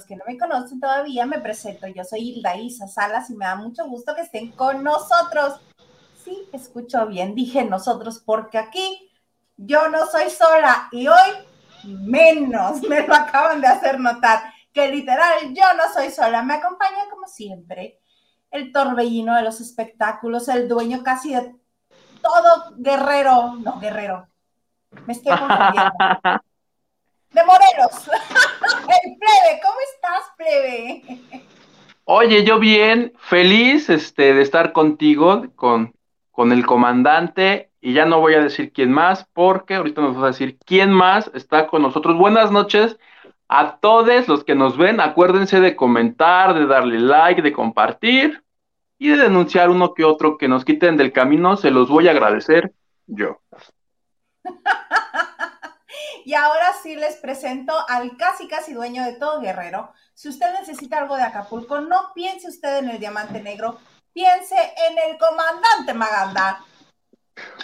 los que no me conocen todavía, me presento. Yo soy Hilda Isa Salas y me da mucho gusto que estén con nosotros. Sí, escucho bien, dije nosotros, porque aquí yo no soy sola y hoy menos me lo acaban de hacer notar, que literal yo no soy sola. Me acompaña como siempre el torbellino de los espectáculos, el dueño casi de todo guerrero, no guerrero, me estoy confundiendo. De Morelos, el plebe, ¿cómo estás, plebe? Oye, yo bien, feliz este, de estar contigo, con, con el comandante, y ya no voy a decir quién más, porque ahorita nos vas a decir quién más está con nosotros. Buenas noches a todos los que nos ven. Acuérdense de comentar, de darle like, de compartir y de denunciar uno que otro que nos quiten del camino. Se los voy a agradecer yo. y ahora sí les presento al casi casi dueño de todo Guerrero. Si usted necesita algo de Acapulco, no piense usted en el diamante negro, piense en el comandante Maganda.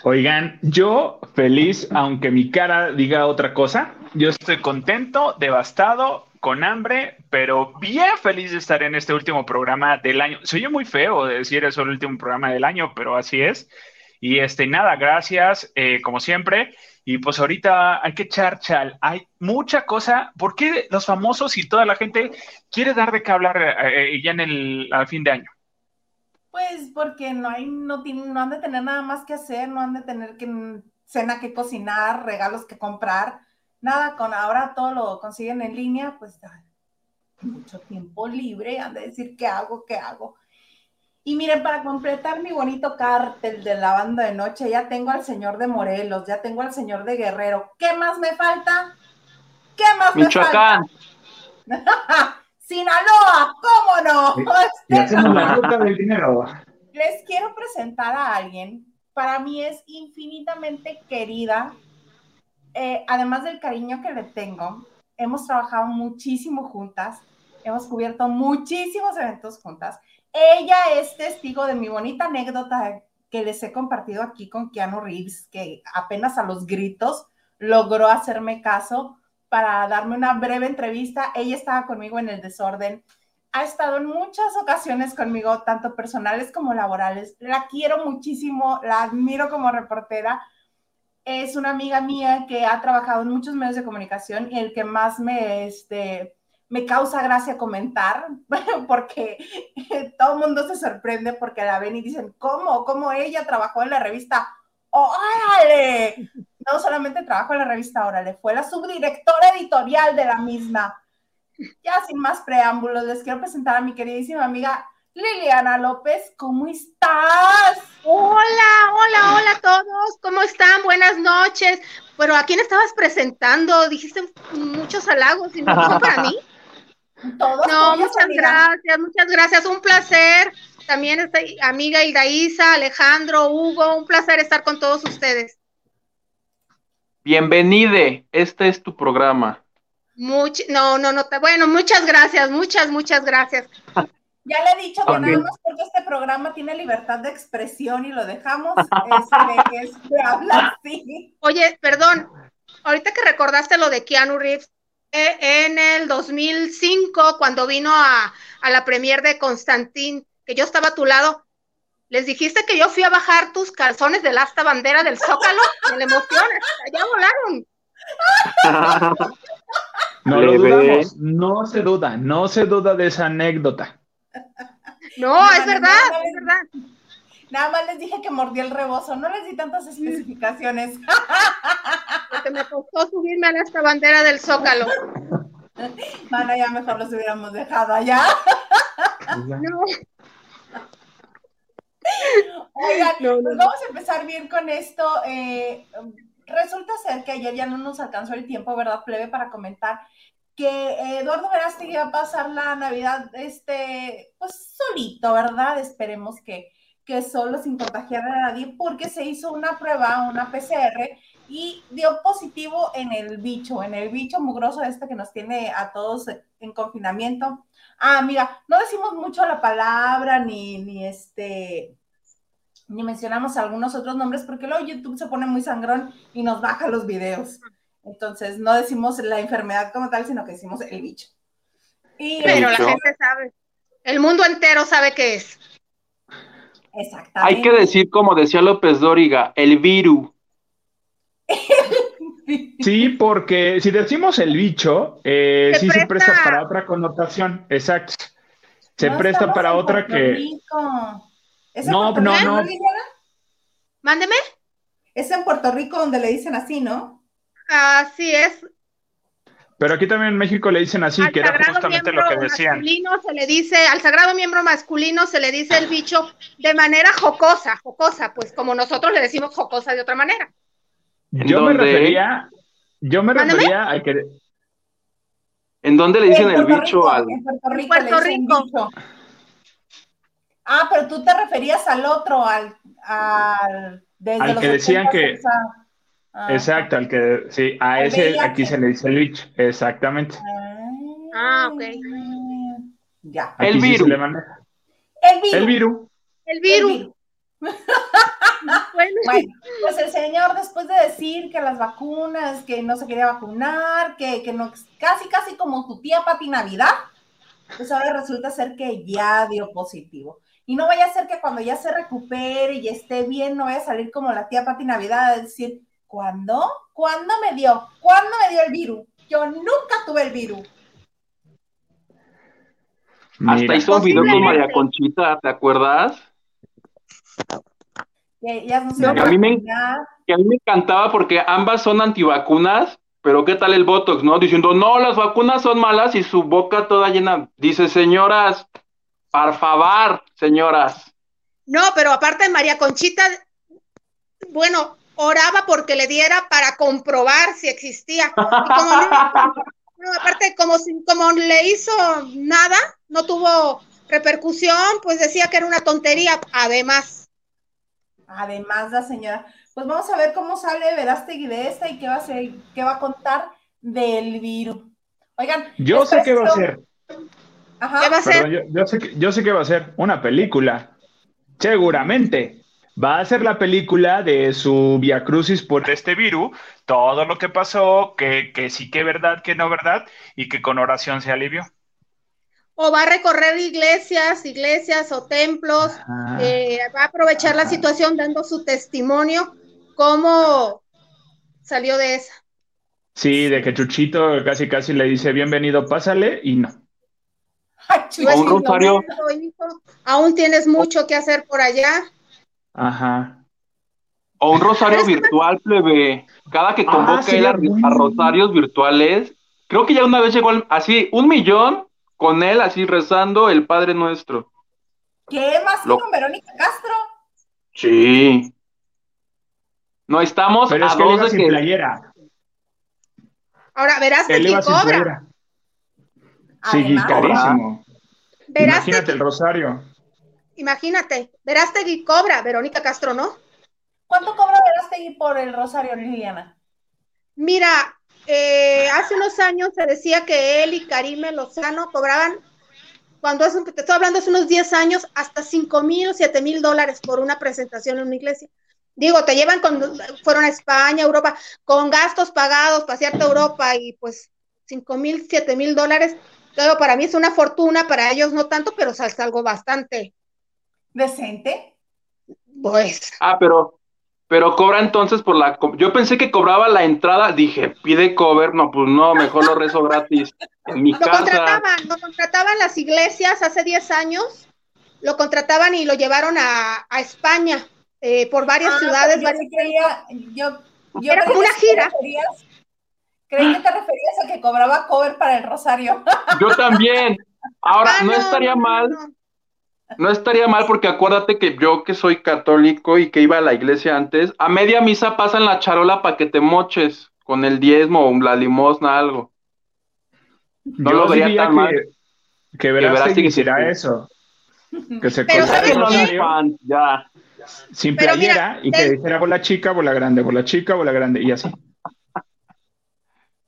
Oigan, yo feliz, aunque mi cara diga otra cosa, yo estoy contento, devastado, con hambre, pero bien feliz de estar en este último programa del año. Soy muy feo de decir eso el último programa del año, pero así es. Y este, nada, gracias, eh, como siempre. Y pues ahorita hay que echar chal. Hay mucha cosa. ¿Por qué los famosos y toda la gente quiere dar de qué hablar eh, eh, ya en el al fin de año? Pues porque no hay, no, no han de tener nada más que hacer, no han de tener que cena que cocinar, regalos que comprar nada, con ahora todo lo consiguen en línea, pues mucho tiempo libre, han de decir qué hago, qué hago. Y miren, para completar mi bonito cártel de la banda de noche, ya tengo al señor de Morelos, ya tengo al señor de Guerrero. ¿Qué más me falta? ¿Qué más me falta? Sinaloa, ¿cómo no? Les quiero presentar a alguien, para mí es infinitamente querida, eh, además del cariño que le tengo, hemos trabajado muchísimo juntas, hemos cubierto muchísimos eventos juntas. Ella es testigo de mi bonita anécdota que les he compartido aquí con Keanu Reeves, que apenas a los gritos logró hacerme caso para darme una breve entrevista. Ella estaba conmigo en el desorden. Ha estado en muchas ocasiones conmigo, tanto personales como laborales. La quiero muchísimo, la admiro como reportera es una amiga mía que ha trabajado en muchos medios de comunicación y el que más me, este, me causa gracia comentar, porque todo el mundo se sorprende porque la ven y dicen, ¿cómo? ¿Cómo ella trabajó en la revista? ¡Órale! No solamente trabajó en la revista Órale, fue la subdirectora editorial de la misma. Ya sin más preámbulos, les quiero presentar a mi queridísima amiga Liliana López, ¿cómo estás? Hola, hola, hola a todos, ¿cómo están? Buenas noches. Pero ¿a quién estabas presentando? Dijiste muchos halagos y no son para mí. Todos. No, muchas gracias, muchas gracias, un placer. También estoy amiga Hilda Isa, Alejandro, Hugo, un placer estar con todos ustedes. Bienvenide, este es tu programa. Much no, no, no, bueno, muchas gracias, muchas, muchas gracias. Ya le he dicho que nada más porque este programa tiene libertad de expresión y lo dejamos este, hablar así. Oye, perdón, ahorita que recordaste lo de Keanu Reeves, en el 2005, cuando vino a, la premier de Constantín, que yo estaba a tu lado, les dijiste que yo fui a bajar tus calzones del asta bandera del Zócalo, de la emoción, ya volaron. No lo dudamos, no se duda, no se duda de esa anécdota. No, es verdad, es verdad. Nada más les dije que mordí el rebozo, no les di tantas especificaciones. Porque me costó subirme a esta bandera del Zócalo. Bueno, ya mejor los hubiéramos dejado allá. No. Oigan, pues vamos a empezar bien con esto. Eh, resulta ser que ayer ya no nos alcanzó el tiempo, ¿verdad, plebe, para comentar que Eduardo Verástegui va a pasar la Navidad, este, pues solito, ¿verdad? Esperemos que, que solo sin contagiar a nadie, porque se hizo una prueba, una PCR, y dio positivo en el bicho, en el bicho mugroso este que nos tiene a todos en confinamiento. Ah, mira, no decimos mucho la palabra, ni, ni este, ni mencionamos algunos otros nombres, porque luego YouTube se pone muy sangrón y nos baja los videos. Entonces no decimos la enfermedad como tal, sino que decimos el bicho. Y Pero la gente sabe. El mundo entero sabe qué es. Exactamente. Hay que decir, como decía López Dóriga, el virus. Sí, porque si decimos el bicho, eh, sí se presta para otra connotación. Exacto. Se presta para otra que. no, no, no. Mándeme. Es en Puerto Rico donde le dicen así, ¿no? Así es. Pero aquí también en México le dicen así, que era justamente lo que decían. Masculino se le dice, al sagrado miembro masculino se le dice el bicho de manera jocosa, jocosa, pues como nosotros le decimos jocosa de otra manera. Yo me refería, yo me refería a que. ¿En dónde le dicen el bicho al? En Puerto Rico. Ah, pero tú te referías al otro, al, al, al que decían que. Exacto, al que, sí, a ese aquí se le dice el bicho, exactamente. Ah, ok. Ya. el, virus. el virus. El virus. El virus. bueno. pues el señor después de decir que las vacunas, que no se quería vacunar, que, que no, casi, casi como tu tía Pati Navidad, pues ahora resulta ser que ya dio positivo. Y no vaya a ser que cuando ya se recupere y esté bien, no vaya a salir como la tía Pati Navidad a decir, ¿Cuándo? ¿Cuándo me dio? ¿Cuándo me dio el virus? Yo nunca tuve el virus. Hasta hizo un video con María Conchita, ¿te acuerdas? Que, ya no a mí me, que a mí me encantaba porque ambas son antivacunas, pero ¿qué tal el Botox, no? Diciendo, no, las vacunas son malas y su boca toda llena. Dice, señoras, por favor, señoras. No, pero aparte María Conchita, bueno, oraba porque le diera para comprobar si existía. Y como no, aparte, como, como le hizo nada, no tuvo repercusión, pues decía que era una tontería, además. Además, la señora. Pues vamos a ver cómo sale Verástegui de esta y qué va a, ser, qué va a contar del virus. Oigan. Yo sé qué va a ser. Ajá. ¿Qué va a ser? yo, yo, sé, yo sé qué va a ser. Una película. Seguramente va a ser la película de su Via Crucis por este virus, todo lo que pasó, que, sí que verdad, que no verdad, y que con oración se alivió. O va a recorrer iglesias, iglesias o templos, eh, va a aprovechar la situación dando su testimonio, cómo salió de esa. Sí, de que Chuchito casi casi le dice bienvenido, pásale, y no. un rosario. Aún tienes mucho que hacer por allá. Ajá. O un rosario virtual, plebe. Cada que ah, convoque él a, rosarios virtuales, creo que ya una vez llegó así, un millón con él, así rezando el Padre Nuestro. ¿Qué más con Verónica Castro? Sí. No estamos Pero a es que dos de que... playera. Ahora, verás que quién cobra. Sí, carísimo. Imagínate el rosario. Imagínate, Verástegui cobra, Verónica Castro no. ¿Cuánto cobra Verástegui por el Rosario, Liliana? Mira, eh, hace unos años se decía que él y Karime Lozano cobraban, cuando es, te estoy hablando hace unos 10 años, hasta 5 mil o 7 mil dólares por una presentación en una iglesia. Digo, te llevan cuando fueron a España, Europa, con gastos pagados, pasearte a Europa y pues 5 mil, 7 mil dólares. Claro, para mí es una fortuna, para ellos no tanto, pero es algo bastante decente. Pues. Ah, pero, pero cobra entonces por la. Yo pensé que cobraba la entrada, dije, pide cover, no, pues no, mejor lo rezo gratis en mi lo casa. Contrataban, lo contrataban las iglesias hace 10 años, lo contrataban y lo llevaron a, a España eh, por varias ah, ciudades. Yo, creía, yo, yo Era como una gira. Creí que te referías a que cobraba cover para el rosario. Yo también. Ahora, ah, no, estaría mal no estaría mal porque acuérdate que yo que soy católico y que iba a la iglesia antes, a media misa pasan la charola para que te moches con el diezmo o la limosna, algo. No lo vería tan que, mal. Que verás que hiciera eso. Que se fan, ya. Sin playera y que dijera bola chica, bola grande, bola chica, bola grande y así.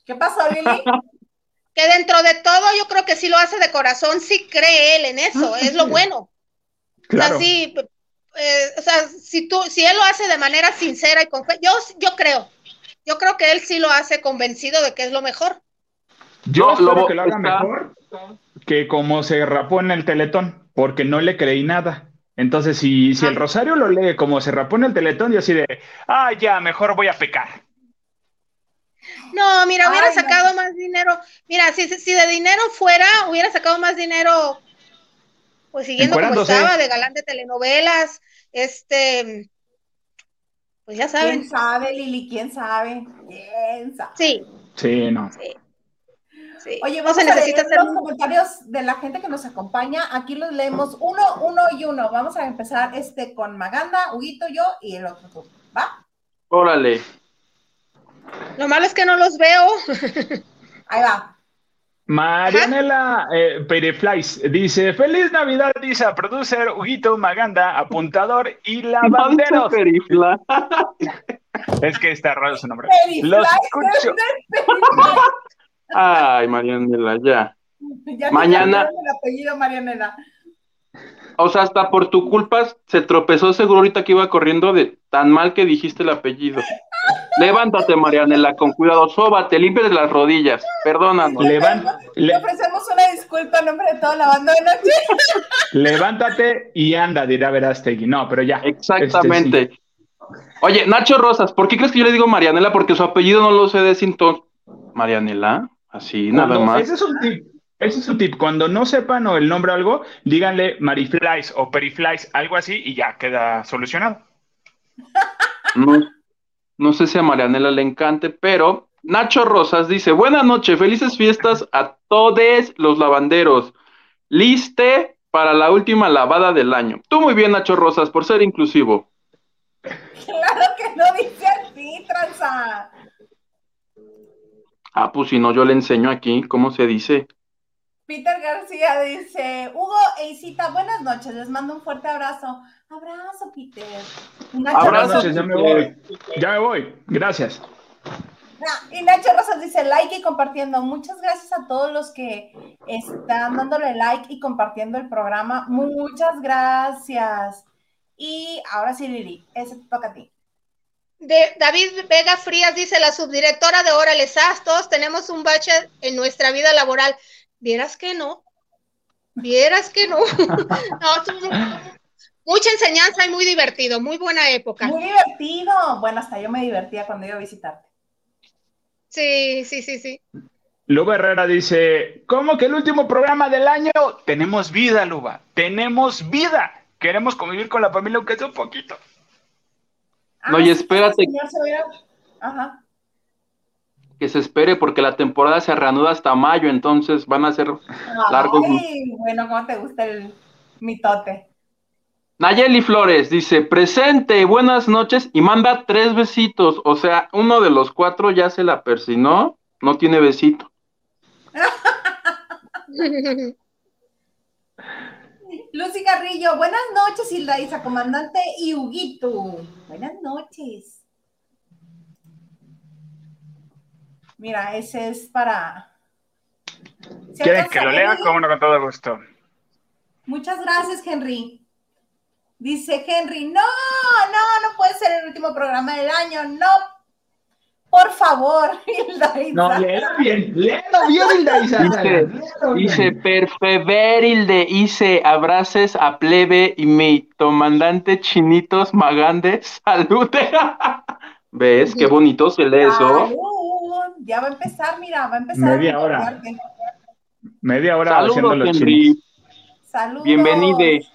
¿Qué pasó, Lili? Que dentro de todo yo creo que sí lo hace de corazón, sí cree él en eso, es lo bueno. Claro. O sea, sí, eh, o sea, si tú, si él lo hace de manera sincera y con fe, yo, yo creo, yo creo que él sí lo hace convencido de que es lo mejor. Yo espero que lo haga mejor que como se rapó en el teletón, porque no le creí nada. Entonces, si, si el ah. Rosario lo lee como se rapó en el teletón, yo así de, ah, ya, mejor voy a pecar. No, mira, hubiera sacado más dinero. Mira, si, si de dinero fuera, hubiera sacado más dinero, pues siguiendo como estaba, de galán de telenovelas, este, pues ya saben. ¿Quién sabe, Lili? ¿Quién sabe? ¿Quién sabe? Sí. Sí, no. Sí. Oye, vamos a leer los comentarios de la gente que nos acompaña. Aquí los leemos uno, uno y uno. Vamos a empezar este con Maganda, Huguito, yo y el otro tú. ¿Va? Órale. Lo malo es que no los veo. Ahí va. Marianela eh, Pereflies dice: Feliz Navidad, dice producer Huguito Maganda, apuntador y lavandero. es que está raro su nombre. Los escucho. Ay, Marianela, ya. ya Mañana. El apellido Marianela. O sea, hasta por tu culpa se tropezó seguro ahorita que iba corriendo de tan mal que dijiste el apellido. Levántate, Marianela, con cuidado, sóbate, límpiate las rodillas, perdónanos. Le ofrecemos una disculpa en nombre de toda la banda de noche. Levántate y anda, dirá Verástegui. No, pero ya. Exactamente. Este, Oye, Nacho Rosas, ¿por qué crees que yo le digo Marianela? Porque su apellido no lo sé de Sinton. Marianela, así, nada más. Ese es un tip. Ese es un tip. Cuando no sepan o el nombre o algo, díganle Mariflies o Periflies, algo así, y ya queda solucionado. No, no sé si a Marianela le encante, pero Nacho Rosas dice: Buenas noches, felices fiestas a todos los lavanderos. Liste para la última lavada del año. Tú muy bien, Nacho Rosas, por ser inclusivo. Claro que no dice así, tranza. Ah, pues si no, yo le enseño aquí cómo se dice. Peter García dice, Hugo e Isita, buenas noches, les mando un fuerte abrazo. Abrazo, Peter. Abrazo, ya me voy. Ya me voy. Gracias. y Nacho Rosas dice like y compartiendo. Muchas gracias a todos los que están dándole like y compartiendo el programa. Muchas gracias. Y ahora sí, Lili, ese toca a ti. De David Vega Frías dice la subdirectora de Órale SAS, todos tenemos un bache en nuestra vida laboral. Vieras que no, vieras que no. no Mucha enseñanza y muy divertido, muy buena época. Muy divertido. Bueno, hasta yo me divertía cuando iba a visitarte. Sí, sí, sí, sí. Luba Herrera dice, ¿cómo que el último programa del año? Tenemos vida, Luba, tenemos vida. Queremos convivir con la familia aunque sea un poquito. no, y espérate. Ajá. Que se espere porque la temporada se reanuda hasta mayo, entonces van a ser largos. Ay, bueno, ¿cómo te gusta el mitote? Nayeli Flores dice, presente, buenas noches, y manda tres besitos. O sea, uno de los cuatro ya se la persinó, no tiene besito. Lucy Carrillo, buenas noches, Hilda Isa, comandante y Huguito. Buenas noches. Mira, ese es para. ¿Quieren que lo lea? Como no, con todo gusto. Muchas gracias, Henry. Dice Henry, no, no, no puede ser el último programa del año, no. Por favor, Hilda No, léelo bien, léelo bien, Hilda Dice, dice perfever, Hilde, hice abraces a plebe y mi comandante chinitos magandes, salude. ¿Ves? Qué bonito se lee eso. Ya va a empezar, mira, va a empezar. Media hora. Media hora Saludos, haciendo los Henry. Saludos. Bienvenide.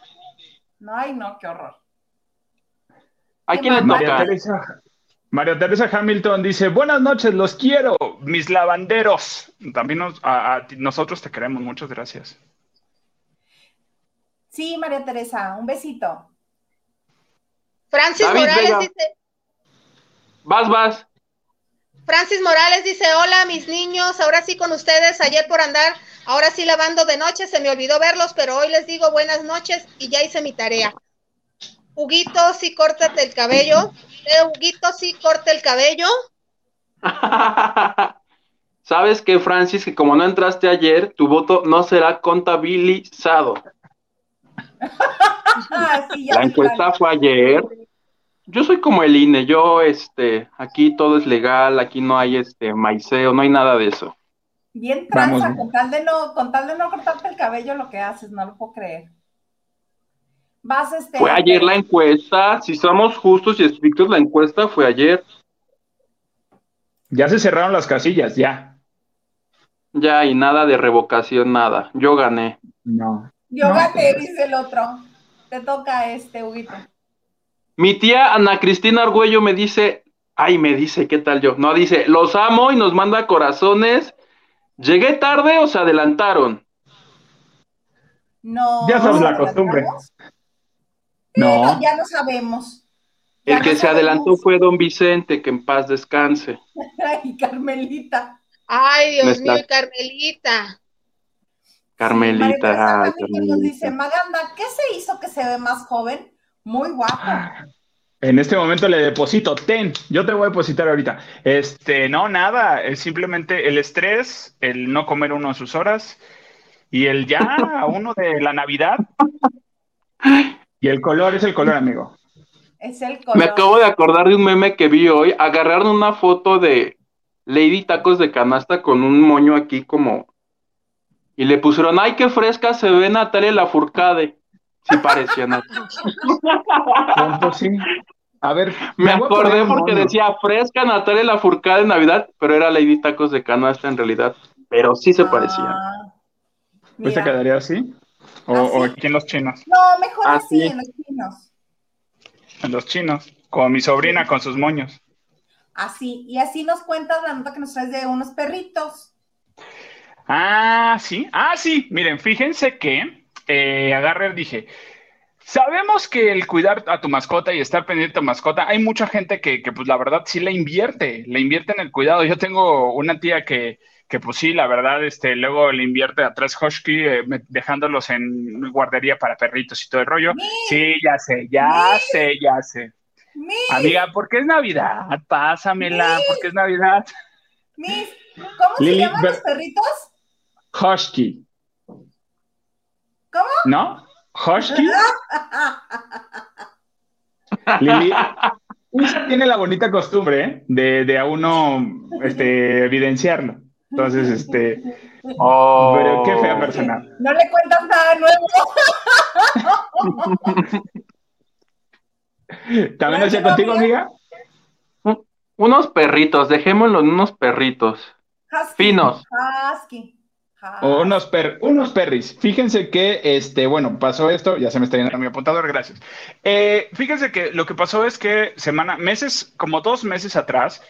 No, ay, no, qué horror. ¿A quién le María Teresa, María Teresa Hamilton dice, buenas noches, los quiero, mis lavanderos. También a, nosotros te queremos, muchas gracias. Sí, María Teresa, un besito. Francis Morales dice... Vas, vas. Francis Morales dice, hola mis niños, ahora sí con ustedes, ayer por andar Ahora sí lavando de noche, se me olvidó verlos, pero hoy les digo buenas noches y ya hice mi tarea. Huguito, sí, córtate el cabello. Eh, Huguito, sí, corta el cabello. ¿Sabes qué, Francis? Que como no entraste ayer, tu voto no será contabilizado. La encuesta fue ayer. Yo soy como el INE, yo, este, aquí todo es legal, aquí no hay, este, maiceo, no hay nada de eso. Bien tranza, con tal, de no, con tal de no cortarte el cabello lo que haces, no lo puedo creer. Vas, este... Fue ayer la encuesta, si somos justos y estrictos, la encuesta fue ayer. Ya se cerraron las casillas, ya. Ya, y nada de revocación, nada. Yo gané. No. Yo gané, dice el otro. Te toca este, Huguito. Mi tía Ana Cristina Argüello me dice, ay, me dice, ¿qué tal yo? No, dice, los amo y nos manda corazones. ¿Llegué tarde o se adelantaron? No. Ya sabes la costumbre. No. Ya no sabemos. el que se adelantó fue don Vicente, que en paz descanse. Ay, Carmelita. Ay, Dios mío, Carmelita. Carmelita. Sí, nos dice, Maganda, ¿qué se hizo que se ve más joven? Muy guapo. En este momento le deposito, ten, yo te voy a depositar ahorita. Este, no, nada, es simplemente el estrés, el no comer uno a sus horas y el ya a uno de la Navidad. Y el color es el color, amigo. Es el color. Me acabo de acordar de un meme que vi hoy. Agarraron una foto de Lady Tacos de Canasta con un moño aquí como. Y le pusieron, ay, qué fresca se ve Natalia Lafourcade. Sí parecía Natalia. Pues sí. A ver, me, acordé porque decía fresca Natalia Lafourcade de Navidad, pero era Lady Tacos de Canasta en realidad. Pero sí se parecía. Ah, ¿Pues te quedaría así? ¿O, aquí en los chinos? No, mejor así, en los chinos. En los chinos, como mi sobrina con sus moños. Así, y así nos cuentas la nota que nos traes de unos perritos. Ah, sí, ah, sí, miren, fíjense que eh, agarré, dije, sabemos que el cuidar a tu mascota y estar pendiente de tu mascota, hay mucha gente que, que, pues la verdad sí le invierte, le invierte en el cuidado. Yo tengo una tía que, que pues sí, la verdad, este, luego le invierte a tres husky, eh, dejándolos en guardería para perritos y todo el rollo. Sí, ya sé, ya sé, ya sé. Amiga, ¿por qué es Navidad? Pásamela, ¿por qué es Navidad? Miss, ¿cómo se llaman los perritos? Husky. ¿Cómo? ¿No? ¿Husky? Lili, tiene la bonita costumbre ¿eh? de, de, a uno este, evidenciarlo. Entonces, este. Oh, pero qué fea persona. No le cuentas nada nuevo. ¿También lo hacía contigo, amiga? Unos perritos, dejémoslo en unos perritos. Finos. Husky. Unos, per, unos perris. Fíjense que, este, bueno, pasó esto, ya se me está yendo mi apuntador, gracias. Eh, fíjense que lo que pasó es que semana, meses, como dos meses atrás,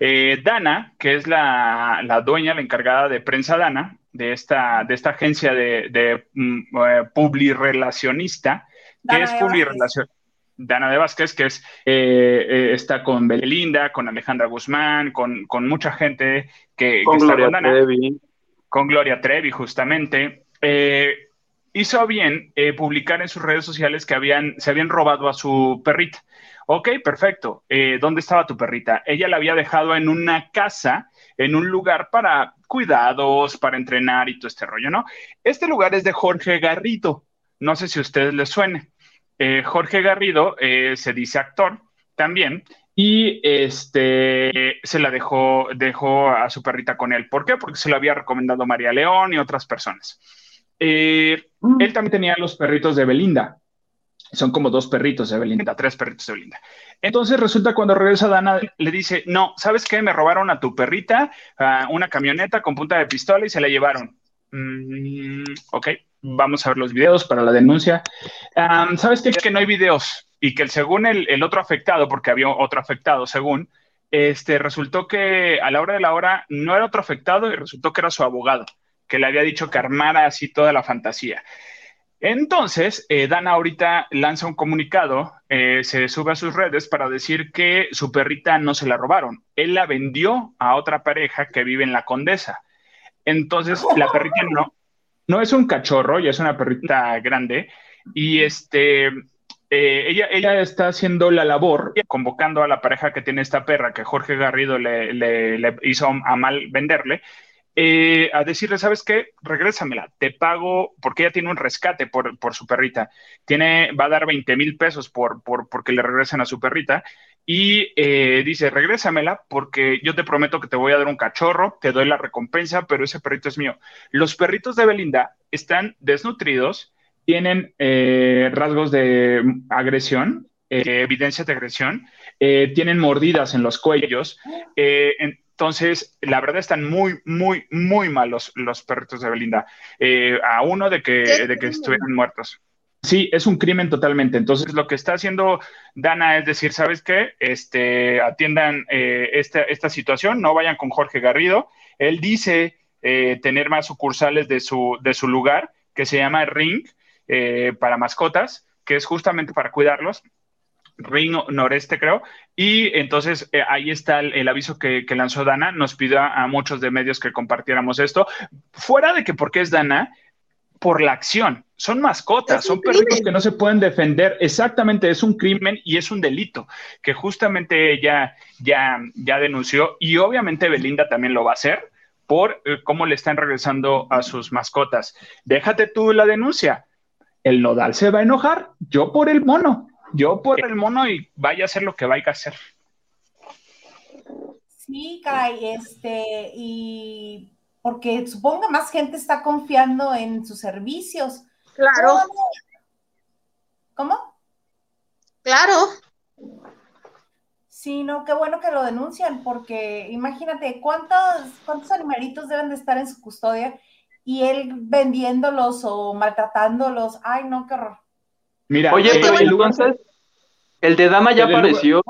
eh, Dana, que es la, dueña, la encargada de prensa Dana, de esta, de esta agencia de, de mm, eh, publirelacionista, que es publirelación. Dana de Vázquez, que es, eh, está con Belinda, con Alejandra Guzmán, con, mucha gente que, con está con Dana. Trevi. Con Gloria Trevi, justamente. hizo bien publicar en sus redes sociales que habían, se habían robado a su perrita. Ok, perfecto. Eh, ¿Dónde estaba tu perrita? Ella la había dejado en una casa, en un lugar para cuidados, para entrenar y todo este rollo, ¿no? Este lugar es de Jorge Garrido. No sé si a ustedes les suene. Eh, Jorge Garrido eh, se dice actor también y este se la dejó, dejó a su perrita con él. ¿Por qué? Porque se lo había recomendado María León y otras personas. Mm. Él también tenía los perritos de Belinda. Son como dos perritos de Belinda, tres perritos de Belinda. Entonces resulta cuando regresa Dana, le dice, no, ¿sabes qué? Me robaron a tu perrita una camioneta con punta de pistola y se la llevaron. Mm, ok, vamos a ver los videos para la denuncia. ¿Sabes qué? Que no hay videos y que según el, otro afectado, porque había otro afectado según, este, resultó que a la hora de la hora no era otro afectado y resultó que era su abogado, que le había dicho que armara así toda la fantasía. Entonces, eh, Dana ahorita lanza un comunicado, eh, se sube a sus redes para decir que su perrita no se la robaron. Él la vendió a otra pareja que vive en la Condesa. Entonces, la perrita no, no es un cachorro, ya es una perrita grande. Y este, eh, ella, ella está haciendo la labor, convocando a la pareja que tiene esta perra, que Jorge Garrido le, hizo a mal venderle eh, a decirle, ¿sabes qué? Regrésamela, te pago, porque ella tiene un rescate por, por su perrita. Tiene, va a dar 20 mil pesos por, por, porque le regresen a su perrita. Y eh, dice, regrésamela porque yo te prometo que te voy a dar un cachorro, te doy la recompensa, pero ese perrito es mío. Los perritos de Belinda están desnutridos, tienen eh, rasgos de agresión, eh, evidencia de agresión, tienen mordidas en los cuellos. entonces, la verdad están muy, muy, muy malos los perritos de Belinda. a uno de que, de que estuvieran muertos. Sí, es un crimen totalmente. Entonces, lo que está haciendo Dana es decir, ¿sabes qué? Este, atiendan eh, esta, situación, no vayan con Jorge Garrido. Él dice eh, tener más sucursales de su, de su lugar, que se llama Ring, eh, para mascotas, que es justamente para cuidarlos. Ring Noreste, creo. Y entonces ahí está el, aviso que, lanzó Dana. Nos pidió a, a muchos de medios que compartiéramos esto. Fuera de que porque es Dana, por la acción. Son mascotas, son perritos que no se pueden defender. Exactamente, es un crimen y es un delito que justamente ella ya, ya denunció y obviamente Belinda también lo va a hacer por eh, cómo le están regresando a sus mascotas. Déjate tú la denuncia. El nodal se va a enojar, yo por el mono, yo por el mono y vaya a hacer lo que vaya a hacer. Sí, caray, este, y porque supongo que más gente está confiando en sus servicios. Claro. ¿Cómo? Claro. Sí, no, qué bueno que lo denuncian, porque imagínate cuántos, cuántos animalitos deben de estar en su custodia y él vendiéndolos o maltratándolos. Ay, no, qué horror. Mira, oye, pero entonces, el de Dama ya apareció.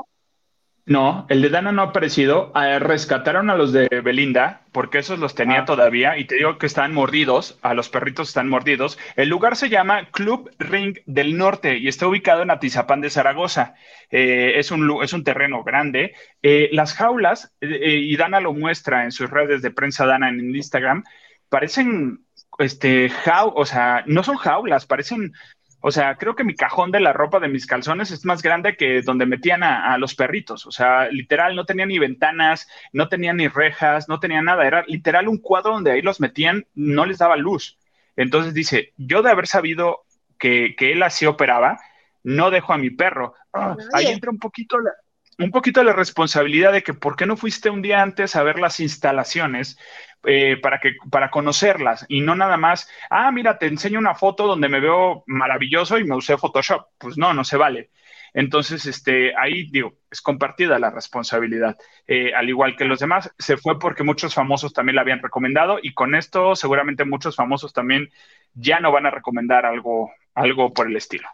No, el de Dana no ha aparecido. Ah, rescataron a los de Belinda, porque esos los tenía ah. todavía, y te digo que están mordidos, a los perritos están mordidos. El lugar se llama Club Ring del Norte y está ubicado en Atizapán de Zaragoza. Eh, es, un, es un terreno grande. Eh, las jaulas, eh, y Dana lo muestra en sus redes de prensa Dana en Instagram, parecen este, o sea, no son jaulas, parecen o sea, creo que mi cajón de la ropa de mis calzones es más grande que donde metían a, los perritos. O sea, literal, no tenía ni ventanas, no tenía ni rejas, no tenía nada. Era literal un cuadro donde ahí los metían, no les daba luz. Entonces dice, yo de haber sabido que, él así operaba, no dejo a mi perro. Ah, ahí entra un poquito la, un poquito la responsabilidad de que por qué no fuiste un día antes a ver las instalaciones eh, para, que, para conocerlas y no nada más, ah, mira, te enseño una foto donde me veo maravilloso y me usé Photoshop. Pues no, no se vale. Entonces, este, ahí digo, es compartida la responsabilidad. Eh, al igual que los demás, se fue porque muchos famosos también la habían recomendado y con esto seguramente muchos famosos también ya no van a recomendar algo, algo por el estilo.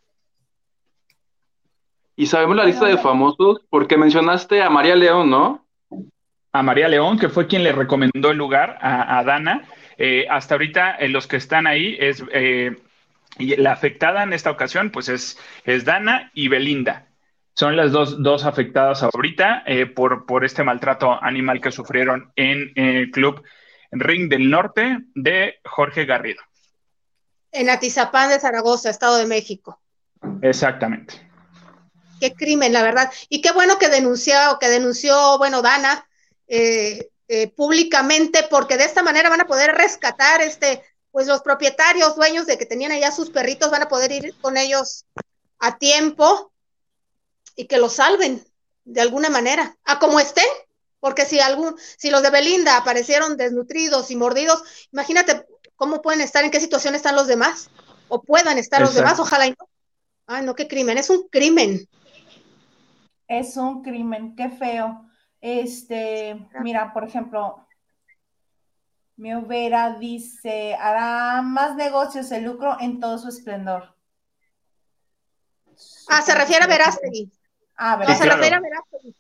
Y sabemos la lista de famosos porque mencionaste a María León, ¿no? a María León, que fue quien le recomendó el lugar a, Dana. Eh, hasta ahorita eh, los que están ahí es eh, y la afectada en esta ocasión, pues es, es Dana y Belinda. Son las dos, dos afectadas ahorita por, por este maltrato animal que sufrieron en el club Ring del Norte de Jorge Garrido. En Atizapán de Zaragoza, Estado de México. Exactamente. Qué crimen, la verdad. Y qué bueno que denunció, que denunció, bueno, Dana, eh, eh, públicamente, porque de esta manera van a poder rescatar este, pues los propietarios, dueños de que tenían allá sus perritos, van a poder ir con ellos a tiempo y que los salven de alguna manera, a como estén, porque si algún, si los de Belinda aparecieron desnutridos y mordidos, imagínate cómo pueden estar, en qué situación están los demás, o puedan estar los demás, ojalá y no. Ay, no, qué crimen, es un crimen. Es un crimen, qué feo. Este, mira, por ejemplo, mi Vera dice, hará más negocios el lucro en todo su esplendor. Ah, se refiere a Verástegui. Ah, Verástegui. se refiere a Verástegui.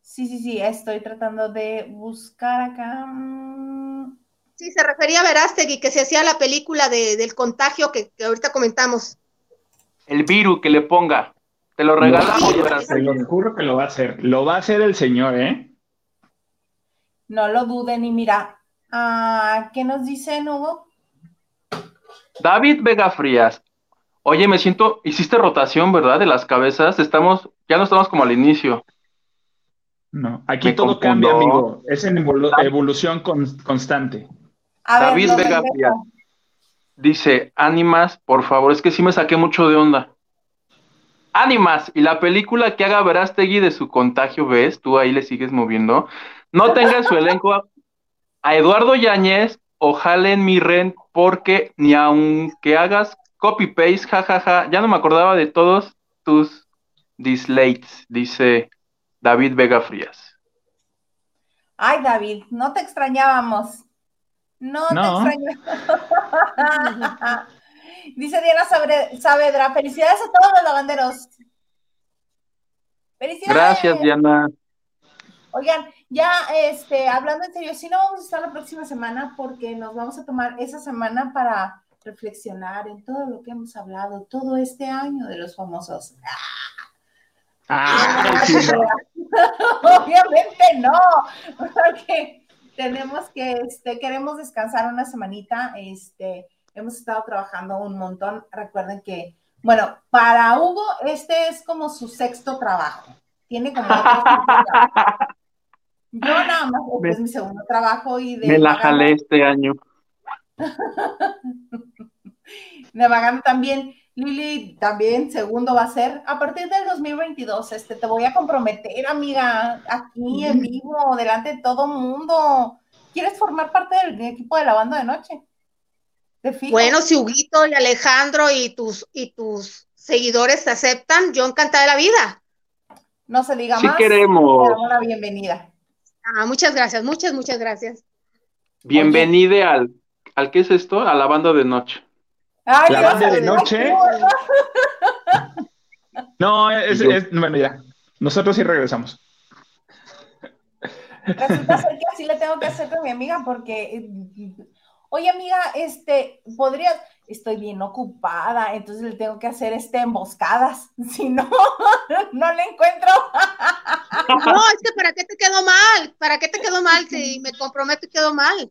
Sí, sí, sí, estoy tratando de buscar acá. Mm. Sí, se refería a Verástegui, que se hacía la película del contagio que, que ahorita comentamos. El virus que le ponga. Te lo regalamos. Te lo juro que lo va a hacer. Lo va a hacer el señor, ¿eh? No lo duden y mira, ah, ¿qué nos dice Hugo? David Vega Frías. Oye, me siento, hiciste rotación, ¿verdad? De las cabezas. Estamos, ya no estamos como al inicio. No, aquí todo cambia, amigo. Es en evolución constante. David Vega dice, ánimas, por favor, es que sí me saqué mucho de onda. Ánimas, y la película que haga Verástegui de su contagio, ¿ves? Tú ahí le sigues moviendo. No tenga en su elenco a, Eduardo Yáñez o Jalen Mirren, porque ni aunque hagas copy-paste, jajaja, ya no me acordaba de todos tus dislikes, dice David Vega Frías. Ay, David, no te extrañábamos. No, te extrañábamos. dice Diana Saavedra, felicidades a todos los lavanderos. Felicidades. Gracias, Diana. Oigan, ya este, hablando en serio, sí no vamos a estar la próxima semana porque nos vamos a tomar esa semana para reflexionar en todo lo que hemos hablado todo este año de los famosos. Ah, Obviamente no, porque tenemos que, este, queremos descansar una semanita, este, hemos estado trabajando un montón, recuerden que, bueno, para Hugo este es como su sexto trabajo, tiene como Yo nada más, este es mi segundo trabajo y de... Me la jalé este año. de vagando también Lili, también segundo va a ser a partir del 2022. Este, te voy a comprometer, amiga, aquí en vivo, delante de todo mundo. ¿Quieres formar parte del equipo de la banda de noche? Bueno, si Huguito y Alejandro y tus, y tus seguidores te aceptan, yo encantada de la vida. No se diga sí más. queremos. Una bienvenida. Ah, muchas gracias, muchas, muchas gracias. Bienvenida al, al, ¿qué es esto? A la banda de noche la banda de noche. No, es, bueno, ya. Nosotros sí regresamos. Resulta ser que así le tengo que hacer con mi amiga porque, oye amiga, este, podrías, estoy bien ocupada, entonces le tengo que hacer este emboscadas, si no, no le encuentro. No, es que para qué te quedó mal, para qué te quedó mal si me comprometo y quedó mal.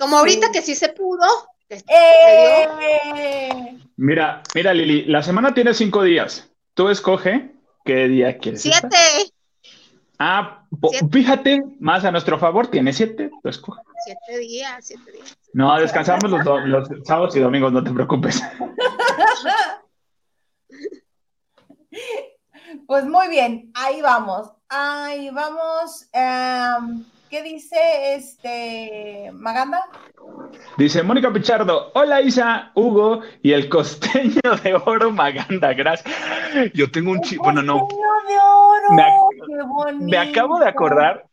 Como ahorita que sí se pudo, ¡Eh! Mira, mira, Lili, la semana tiene cinco días. Tú escoge qué día quieres. Siete. Ah, fíjate, más a nuestro favor, tiene siete. Tú escoge. Siete días, siete días. No, descansamos los, los sábados y domingos, no te preocupes. Pues muy bien, ahí vamos. Ahí vamos. Em, ¿Qué dice este Maganda? Dice Mónica Pichardo, hola Isa, Hugo y el costeño de oro Maganda, gracias. Yo tengo un chisme, bueno, no. De oro, me, me acabo de acordar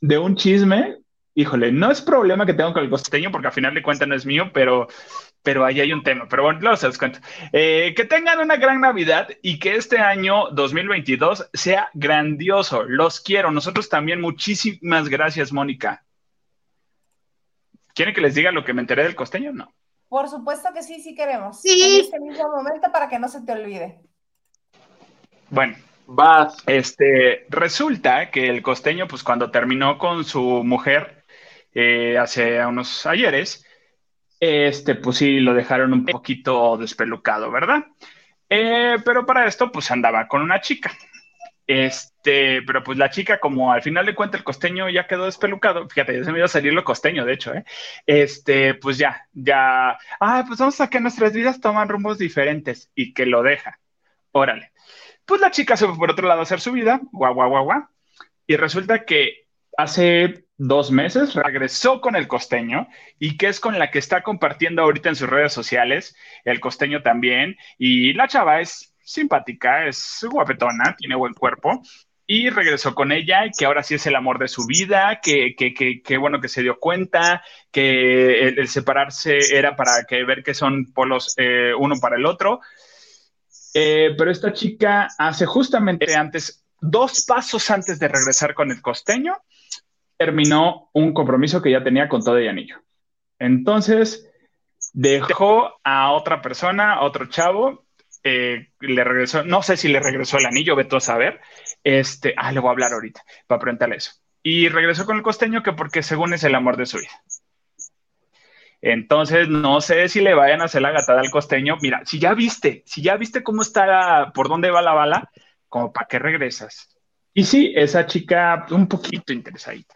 de un chisme, híjole, no es problema que tengo con el costeño porque al final de cuentas no es mío, pero pero ahí hay un tema. Pero bueno, luego se los cuento. Eh, que tengan una gran Navidad y que este año 2022 sea grandioso. Los quiero. Nosotros también. Muchísimas gracias, Mónica. ¿Quieren que les diga lo que me enteré del costeño? No. Por supuesto que sí, sí queremos. Sí. En este mismo momento para que no se te olvide. Bueno, vas. Este, resulta que el costeño, pues cuando terminó con su mujer eh, hace unos ayeres, este, pues sí, lo dejaron un poquito despelucado, ¿verdad? Eh, pero para esto, pues andaba con una chica. Este, pero pues la chica, como al final de cuentas el costeño ya quedó despelucado, fíjate, ya se me iba a salir lo costeño, de hecho, ¿eh? Este, pues ya, ya, ah, pues vamos a que nuestras vidas toman rumbos diferentes y que lo deja. Órale. Pues la chica se fue por otro lado a hacer su vida, guau, guau, guau, guau. Y resulta que hace dos meses, regresó con el costeño y que es con la que está compartiendo ahorita en sus redes sociales, el costeño también, y la chava es simpática, es guapetona, tiene buen cuerpo, y regresó con ella y que ahora sí es el amor de su vida, que, que, bueno que se dio cuenta, que el, separarse era para que ver que son polos eh, uno para el otro. Eh, pero esta chica hace justamente antes, dos pasos antes de regresar con el costeño, terminó un compromiso que ya tenía con todo el anillo. Entonces, dejó a otra persona, a otro chavo, eh, le regresó, no sé si le regresó el anillo, veto a saber. Este, ah, le voy a hablar ahorita para preguntarle eso. Y regresó con el costeño que porque según es el amor de su vida. Entonces, no sé si le vayan a hacer la gatada al costeño. Mira, si ya viste, si ya viste cómo está, por dónde va la bala, como para qué regresas. Y sí, esa chica un poquito interesadita.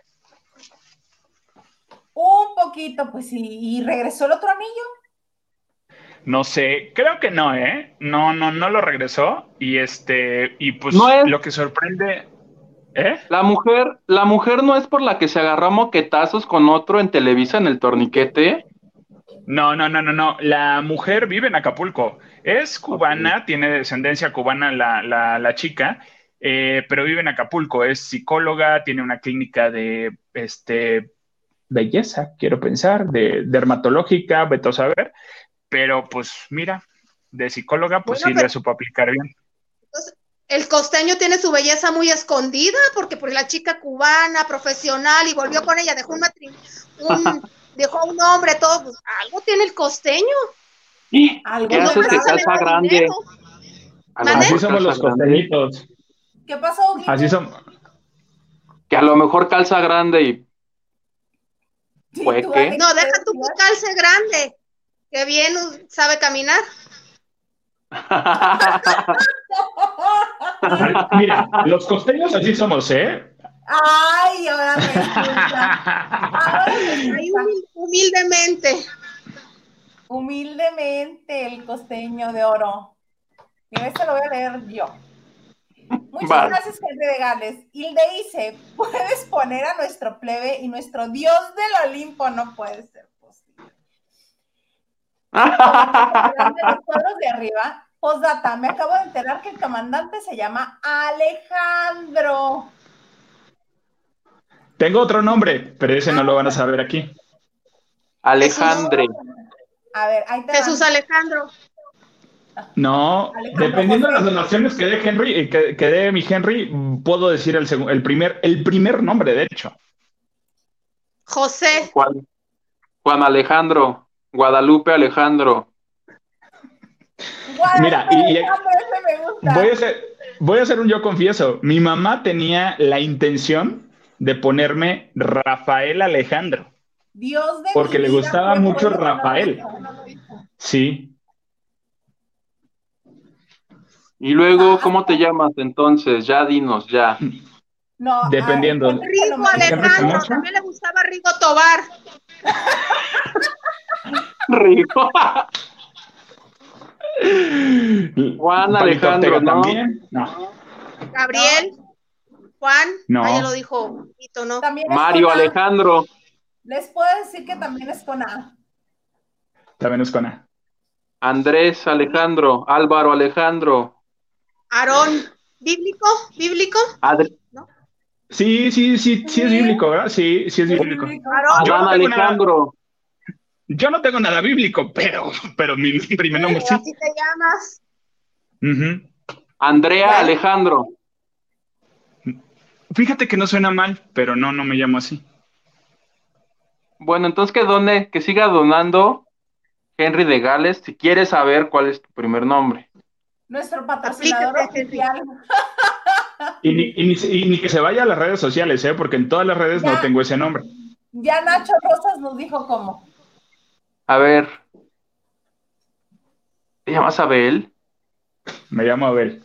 Un poquito, pues sí. ¿Y regresó el otro anillo? No sé, creo que no, ¿eh? No, no, no lo regresó. Y este, y pues No es- lo que sorprende, ¿eh? La mujer, la mujer no es por la que se agarró a moquetazos con otro en Televisa en el torniquete. No, no, no, no, no. La mujer vive en Acapulco. Es cubana, tiene descendencia cubana la, la, la chica, eh, pero vive en Acapulco. Es psicóloga, tiene una clínica de este, belleza, quiero pensar, de dermatológica, veto a saber. Pero pues mira, de psicóloga, pues Bueno, sí le supo aplicar bien. El costeño tiene su belleza muy escondida porque por la chica cubana, profesional, y volvió con ella, dejó un matrimonio, dejó un hombre, todo, pues, algo tiene el costeño. Algo ¿Qué haces que calza grande? Así somos los calza costeñitos. ¿Qué pasó? Así son. Que a lo mejor calza grande y Sí, ¿Fue tú, qué? No, deja ¿qué tu calce grande, que bien sabe caminar. Mira, los costeños así somos, ¿eh? Ay, ahora resulta. Ahora humil- humildemente. Humildemente el costeño de oro. Mira, este lo voy a leer yo. Muchas Vale. gracias, gente de Gales. Hilde dice, puedes poner a nuestro plebe y nuestro dios del Olimpo no puede ser posible. De los cuadros de arriba, postdata, me acabo de enterar que el comandante se llama Alejandro. Tengo otro nombre, pero ese no lo van a saber aquí. Alejandre. A ver, ahí te Jesús van. Alejandro. No, Alejandro dependiendo de las donaciones que dé Henry, eh, que, que dé mi Henry, puedo decir el, el primer, el primer nombre, de hecho. José. Juan, Juan Alejandro. Guadalupe Alejandro. Guadalupe Mira, y- y- Alejandro, ese me gusta. Voy a hacer, voy a hacer un yo confieso. Mi mamá tenía la intención de ponerme Rafael Alejandro. Dios de porque mi le gustaba mucho Rafael. Sí. Y luego, ¿cómo te llamas entonces? Ya dinos, ya. No, Dependiendo. Rigo. Alejandro. También le gustaba Rigo Tobar. Rico. Juan Alejandro, ¿no? también. No. Gabriel. Juan. No. Ah, ya lo dijo Tito, ¿no? Mario con A. Alejandro. Les puedo decir que también es con A. También es con A. Andrés Alejandro. Álvaro Alejandro. Aarón. ¿Bíblico? ¿Bíblico? Adri- Sí, sí, sí, sí es bíblico, ¿verdad? Sí, sí es bíblico. Aarón. Yo no tengo nada- Alejandro. Yo no tengo nada bíblico, pero, pero mi primer nombre sí. Así te llamas. Ujú. Andrea Alejandro. Fíjate que no suena mal, pero no, no me llamo así. Bueno, entonces que done, que siga donando Henry de Gales si quieres saber cuál es tu primer nombre. Nuestro patrocinador oficial. Y ni, y ni- y ni que se vaya a las redes sociales, ¿eh? Porque en todas las redes no tengo ese nombre. Ya Nacho Rosas nos dijo cómo. A ver. ¿Te llamas Abel? Me llamo Abel.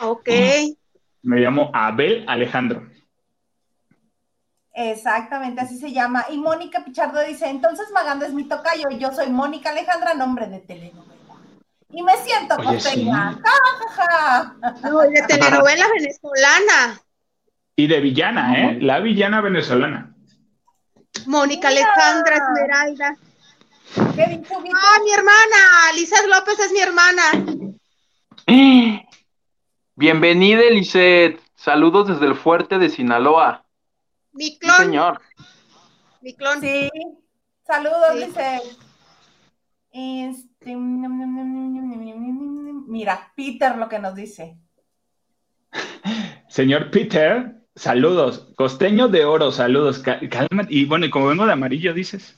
Ok. Me llamo Abel Alejandro. Exactamente, así se llama. Y Mónica Pichardo dice, entonces Maganda es mi tocayo y yo soy Mónica Alejandra, nombre de telenovela. Y me siento Oye, costeña. sí. Ja, ja, ja. No, y de telenovela venezolana. Y de villana, ¿eh? La villana venezolana. Mónica Mira. Alejandra Esmeralda. ¿Qué dijo? Ah, mi hermana. Lizeth López es mi hermana. Bienvenida, Eliseth. Saludos desde el fuerte de Sinaloa. Mi Sí, clon. señor. Mi clon. Sí, saludos, Sí. dice. Este, mira, Peter lo que nos dice. Señor Peter, saludos. Costeño de oro, saludos. Cálmate. Y bueno, y como vengo de amarillo, dices.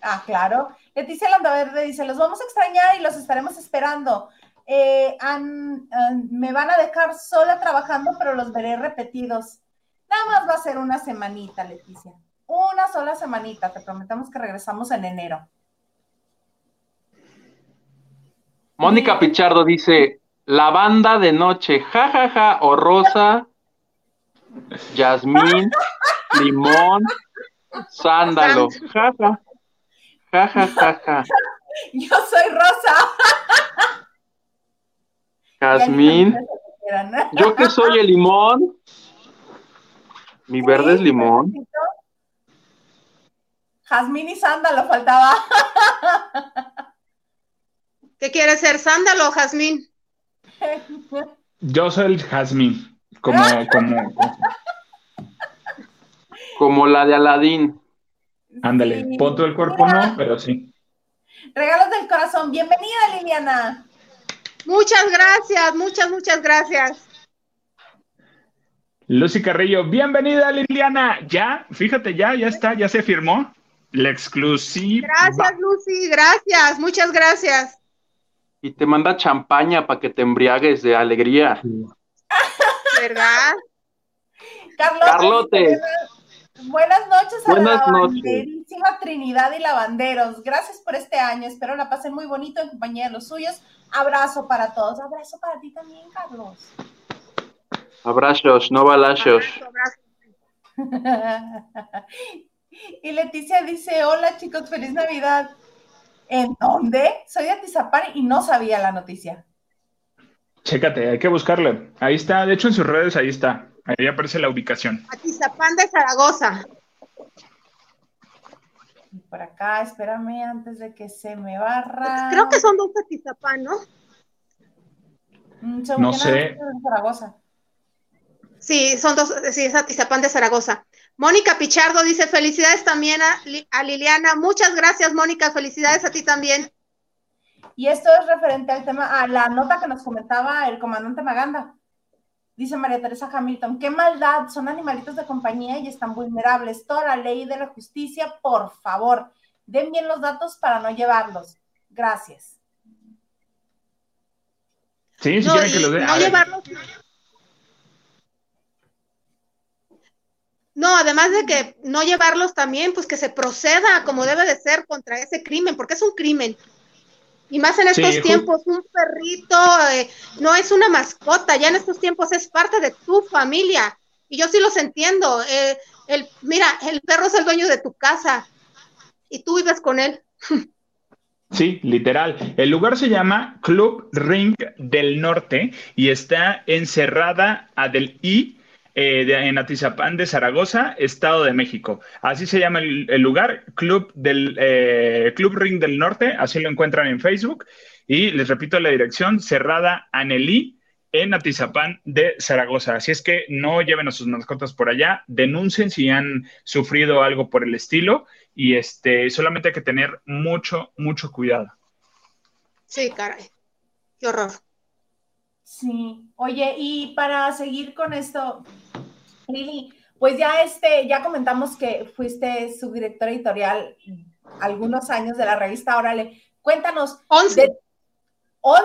Ah, claro. Leticia Landaverde dice, los vamos a extrañar y los estaremos esperando. Eh, han- han- me van a dejar sola trabajando, pero los veré repetidos. Nada más va a ser una semanita, Leticia. Una sola semanita. Te prometemos que regresamos en enero. Mónica Pichardo dice, la banda de noche, jajaja, o Rosa, Jazmín, limón, sándalo. Jaja. Jaja, jaja. Yo soy Rosa. Jazmín. Yo que soy el limón. Mi verde es limón. Jazmín y sándalo faltaba. ¿Qué quiere ser, sándalo o jazmín? Yo soy el jazmín, como, como, como la de Aladín. Ándale, sí. todo el cuerpo no, pero sí. Regalos del corazón, bienvenida Liliana. Muchas gracias, muchas, muchas gracias. Lucy Carrillo, bienvenida Liliana. Ya, fíjate, ya, ya está, ya se firmó la exclusiva. Gracias, Lucy, gracias, muchas gracias. Y te manda champaña para que te embriagues de alegría. ¿Verdad? Carlos, Carlote. Buenas noches a Buenas la noches. Trinidad y Lavanderos. Gracias por este año. Espero la pasen muy bonito en compañía de los suyos. Abrazo para todos. Abrazo para ti también, Carlos. Abrazos, no balazos. Y Leticia dice, hola chicos, feliz Navidad. ¿En dónde? Soy de Atizapán y no sabía la noticia. Chécate, hay que buscarle. Ahí está, de hecho en sus redes ahí está. Ahí aparece la ubicación. Atizapán de Zaragoza. Y por acá, espérame antes de que se me barra. Creo que son dos Atizapán, ¿no? Mm, No sé. es de Zaragoza. Sí, son dos, sí, es Atizapán de Zaragoza. Mónica Pichardo dice felicidades también a, a Liliana. Muchas gracias, Mónica. Felicidades a ti también. Y esto es referente al tema, a la nota que nos comentaba el comandante Maganda. Dice María Teresa Hamilton, qué maldad, son animalitos de compañía y están vulnerables. Toda la ley de la justicia, por favor, den bien los datos para no llevarlos. Gracias. Sí, si No, quieren que los dé. no llevarlos. No, además de que no llevarlos también, pues que se proceda como debe de ser contra ese crimen, porque es un crimen. Y más en estos tiempos, un perrito eh, no es una mascota, ya en estos tiempos es parte de tu familia. Y yo sí los entiendo. eh, el, mira, el perro es el dueño de tu casa y tú vives con él. Sí, literal. El lugar se llama Club Ring del Norte y está encerrada a del I eh, en Atizapán de Zaragoza, Estado de México. Así se llama el, el lugar, Club del eh, Club Ring del Norte, así lo encuentran en Facebook. Y les repito la dirección, Cerrada Anelí, en Atizapán de Zaragoza. Así es que no lleven a sus mascotas por allá, denuncien si han sufrido algo por el estilo y este, solamente hay que tener mucho, mucho cuidado. Sí, caray. Qué horror. Sí. Oye, y para seguir con esto, Lili, pues ya este, ya comentamos que fuiste subdirectora editorial algunos años de la revista Órale. Cuéntanos, 11. de 11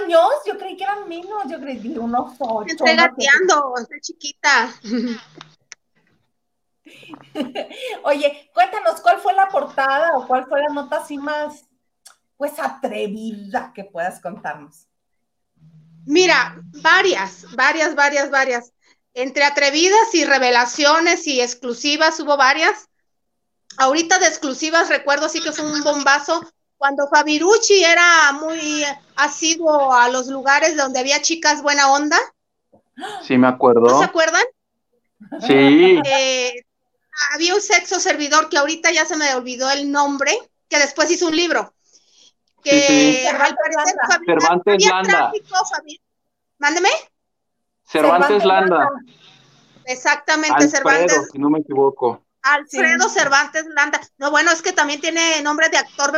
años, yo creí que eran menos, yo creí que unos 8. Estoy gateando, estoy chiquita. Oye, cuéntanos, ¿cuál fue la portada o cuál fue la nota así más, pues, atrevida que puedas contarnos? Mira, varias, varias, varias, varias. Entre atrevidas y revelaciones y exclusivas hubo varias. Ahorita de exclusivas recuerdo sí que fue un bombazo cuando Fabirucci era muy asiduo a los lugares donde había chicas buena onda. Sí, me ¿No se acuerdo. acuerdan? Sí, Eh, había un sexo servidor que ahorita ya se me olvidó el nombre, que después hizo un libro. Que Sí, sí. al parecer Cervantes había Landa. tráfico, Fabi- Mándeme. Cervantes Landa. Exactamente, Alfredo, Cervantes, si no me equivoco. Alfredo Sí. Cervantes Landa. No, bueno, es que también tiene nombre de actor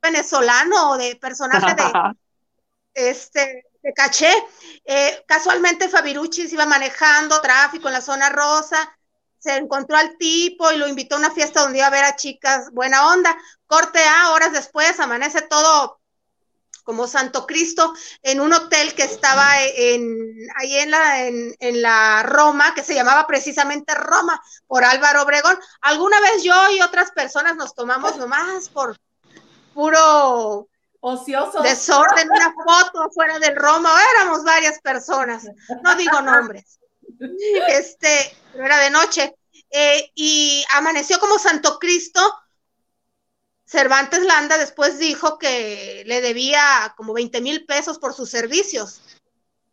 venezolano o de personaje de, este, de caché. Eh, casualmente se iba manejando tráfico en la zona rosa, se encontró al tipo y lo invitó a una fiesta donde iba a ver a chicas buena onda. Corte A, horas después, amanece todo como Santo Cristo en un hotel que estaba en, ahí en la, en, en la Roma, que se llamaba precisamente Roma, por Álvaro Obregón. Alguna vez yo y otras personas nos tomamos nomás por puro Ocioso. desorden, una foto fuera del Roma, éramos varias personas, no digo nombres. Este, pero era de noche. Eh, y amaneció como Santo Cristo. Cervantes Landa después dijo que le debía como 20 mil pesos por sus servicios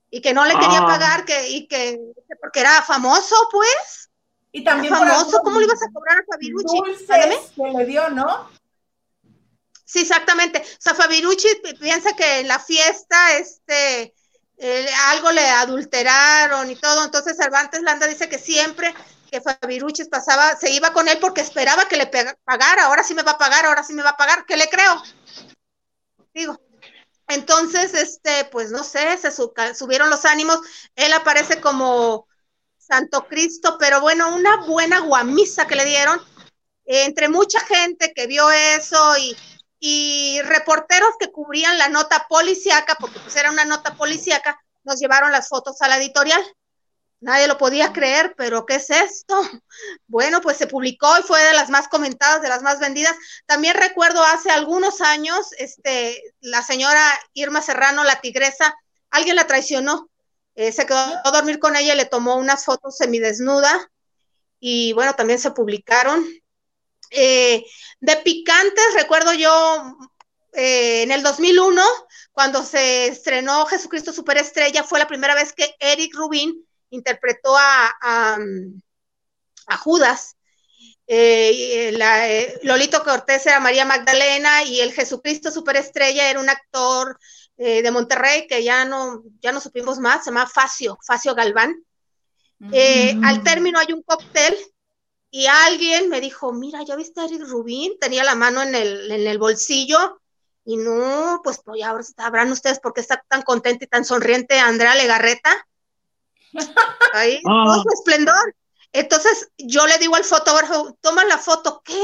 y que no le quería ah. pagar, que, y que porque era famoso, pues. Y también famoso, ¿cómo le ibas a cobrar a Fabirucci? que le dio, ¿no? Sí, exactamente. O sea, Fabirucci piensa que en la fiesta, este, algo le adulteraron y todo. Entonces Cervantes Landa dice que siempre que Fabirucci pasaba, se iba con él porque esperaba que le pagara. Ahora sí me va a pagar, ahora sí me va a pagar. ¿Qué le creo? Digo. Entonces, este, pues no sé, se subieron los ánimos. Él aparece como Santo Cristo, pero bueno, una buena guamisa que le dieron. entre mucha gente que vio eso y, y reporteros que cubrían la nota policíaca, porque pues era una nota policíaca, nos llevaron las fotos a la editorial. Nadie lo podía creer, pero ¿qué es esto? Bueno, pues se publicó y fue de las más comentadas, de las más vendidas. También recuerdo hace algunos años, este, la señora Irma Serrano, la tigresa, alguien la traicionó, eh, se quedó a dormir con ella y le tomó unas fotos semidesnuda y bueno, también se publicaron. Eh, de picantes, recuerdo yo eh, en el 2001, cuando se estrenó Jesucristo Superestrella, fue la primera vez que Eric Rubin interpretó a, a, Judas. Eh, Lolito Cortés era María Magdalena y el Jesucristo Superestrella era un actor de Monterrey que ya no, ya no supimos más, se llama Facio, Facio Galván. Mm. Al término hay un cóctel y alguien me dijo, mira, ¿ya viste a Eric Rubín? Tenía la mano en el, en el bolsillo y no, pues, pues ya sabrán ustedes por qué está tan contenta y tan sonriente Andrea Legarreta. Ahí, ah. todo su esplendor. Entonces yo le digo al fotógrafo, toma la foto, ¿qué?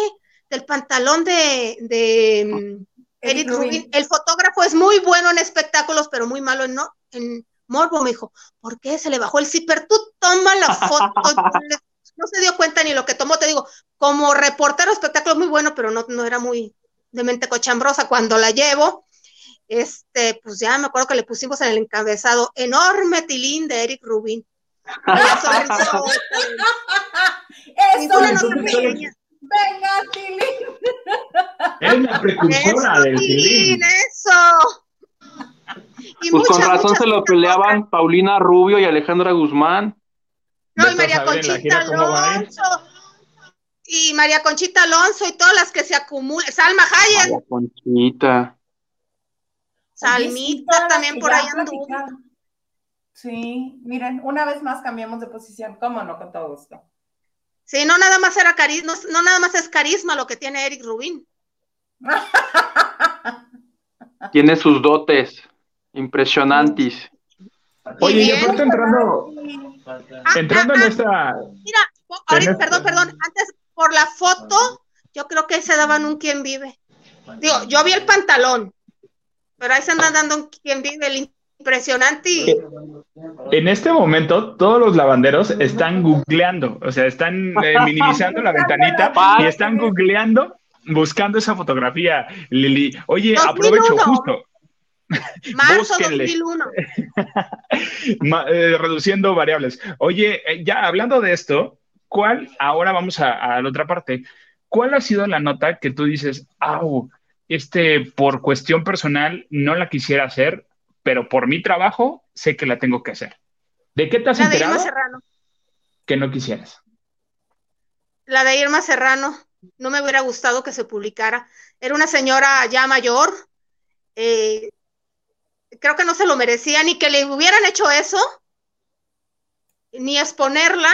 Del pantalón de, de mm, Eric Rubin. El fotógrafo es muy bueno en espectáculos, pero muy malo en, no, en morbo. Me dijo, ¿por qué se le bajó el zipper? Tú toma la foto. no se dio cuenta ni lo que tomó, te digo, como reportero espectáculo muy bueno, pero no, no era muy de mente cochambrosa. Cuando la llevo, este, pues ya me acuerdo que le pusimos en el encabezado enorme tilín de Eric Rubin. Eso Venga, Tilín. Es la precursora del Tilín. Eso. pues con razón se lo peleaban Paulina Rubio y Alejandra Guzmán. No, y María Conchita Alonso. Y María Conchita Alonso y todas las que se acumulan. Salma Hayek. María Conchita. Salmita también por ahí anduvo. Sí, miren, una vez más cambiamos de posición, cómo no, con todo gusto. Sí, no nada más era carisma, no, nada más es carisma lo que tiene Eric Rubin. tiene sus dotes impresionantes. Oye, y aparte entrando, entrando en ah, ah, esta. Mira, ahorita, perdón, perdón, antes por la foto, yo creo que se daban un quien vive. Digo, yo vi el pantalón, pero ahí se andan dando un quien vive el impresionante. En este momento, todos los lavanderos están googleando, o sea, están eh, minimizando la ventanita y están googleando, buscando esa fotografía, Lili. Oye, aprovecho justo. Marzo 2001. Eh, reduciendo variables. Oye, eh, ya hablando de esto, ¿cuál, ahora vamos a, a, la otra parte, cuál ha sido la nota que tú dices, au, este, por cuestión personal, no la quisiera hacer, pero por mi trabajo sé que la tengo que hacer. ¿De qué te has la enterado? De Irma Serrano. Que no quisieras. La de Irma Serrano. No me hubiera gustado que se publicara. Era una señora ya mayor. Eh, creo que no se lo merecía ni que le hubieran hecho eso, ni exponerla,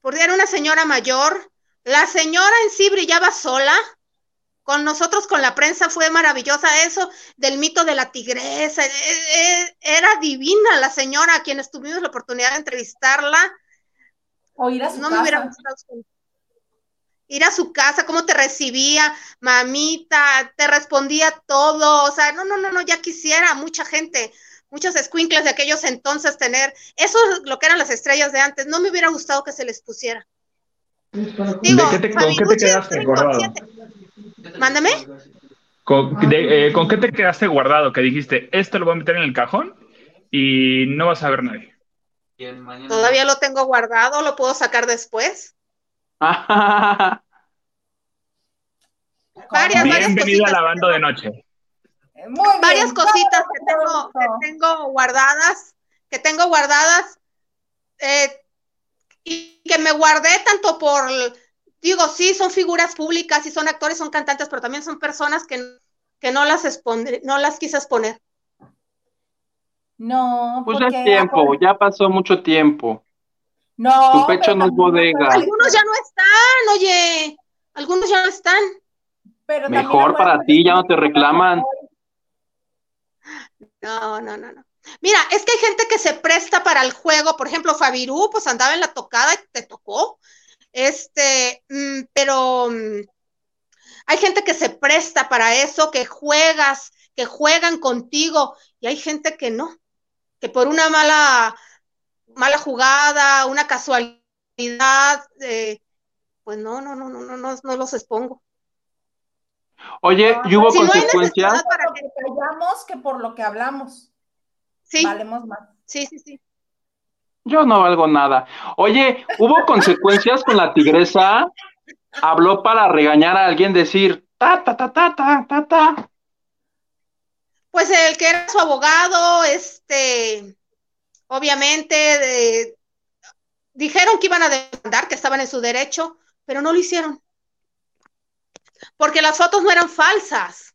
porque era una señora mayor. La señora en sí brillaba sola con nosotros, con la prensa, fue maravillosa eso del mito de la tigresa. E, e, era divina la señora a quien tuvimos la oportunidad de entrevistarla. O ir a su no casa. me hubiera gustado ir a su casa, cómo te recibía, mamita, te respondía todo, o sea, no, no, no, no, ya quisiera mucha gente, muchos squinkles de aquellos entonces tener, eso es lo que eran las estrellas de antes, no me hubiera gustado que se les pusiera. Digo, ¿De qué te, ¿Con qué te quedaste guardado? Mándame. Eh, ¿Con, qué te quedaste guardado? Que dijiste, esto lo voy a meter en el cajón y no vas a ver nadie. Todavía lo tengo guardado, lo puedo sacar después. varias, varias cositas. lavando de noche. varias cositas que tengo, que tengo guardadas, que tengo guardadas, eh, y que me guardé tanto por, digo, sí, son figuras públicas y son actores, son cantantes, pero también son personas que, que no, las expone, no las quise exponer. No, pues es tiempo, ya pasó mucho tiempo. No. Tu pecho no es bodega. Algunos ya no están, oye, algunos ya no están. Pero Mejor para ti, ya no te reclaman. No, no, no, no. Mira, es que hay gente que se presta para el juego, por ejemplo, Fabirú, pues andaba en la tocada y te tocó. Este, mm, pero mm, hay gente que se presta para eso, que juegas, que juegan contigo, y hay gente que no, que por una mala, mala jugada, una casualidad, eh, pues no, no, no, no, no, no, no los expongo. Oye, ¿y hubo consecuencias? para que callamos que por lo que hablamos. Sí. Valemos más. Sí, sí, sí. Yo no valgo nada. Oye, ¿hubo consecuencias con la tigresa? Habló para regañar a alguien, decir, ta, ta, ta, ta, ta, ta, ta. Pues el que era su abogado, este, obviamente, dijeron que iban a demandar, que estaban en su derecho, pero no lo hicieron. Porque las fotos no eran falsas.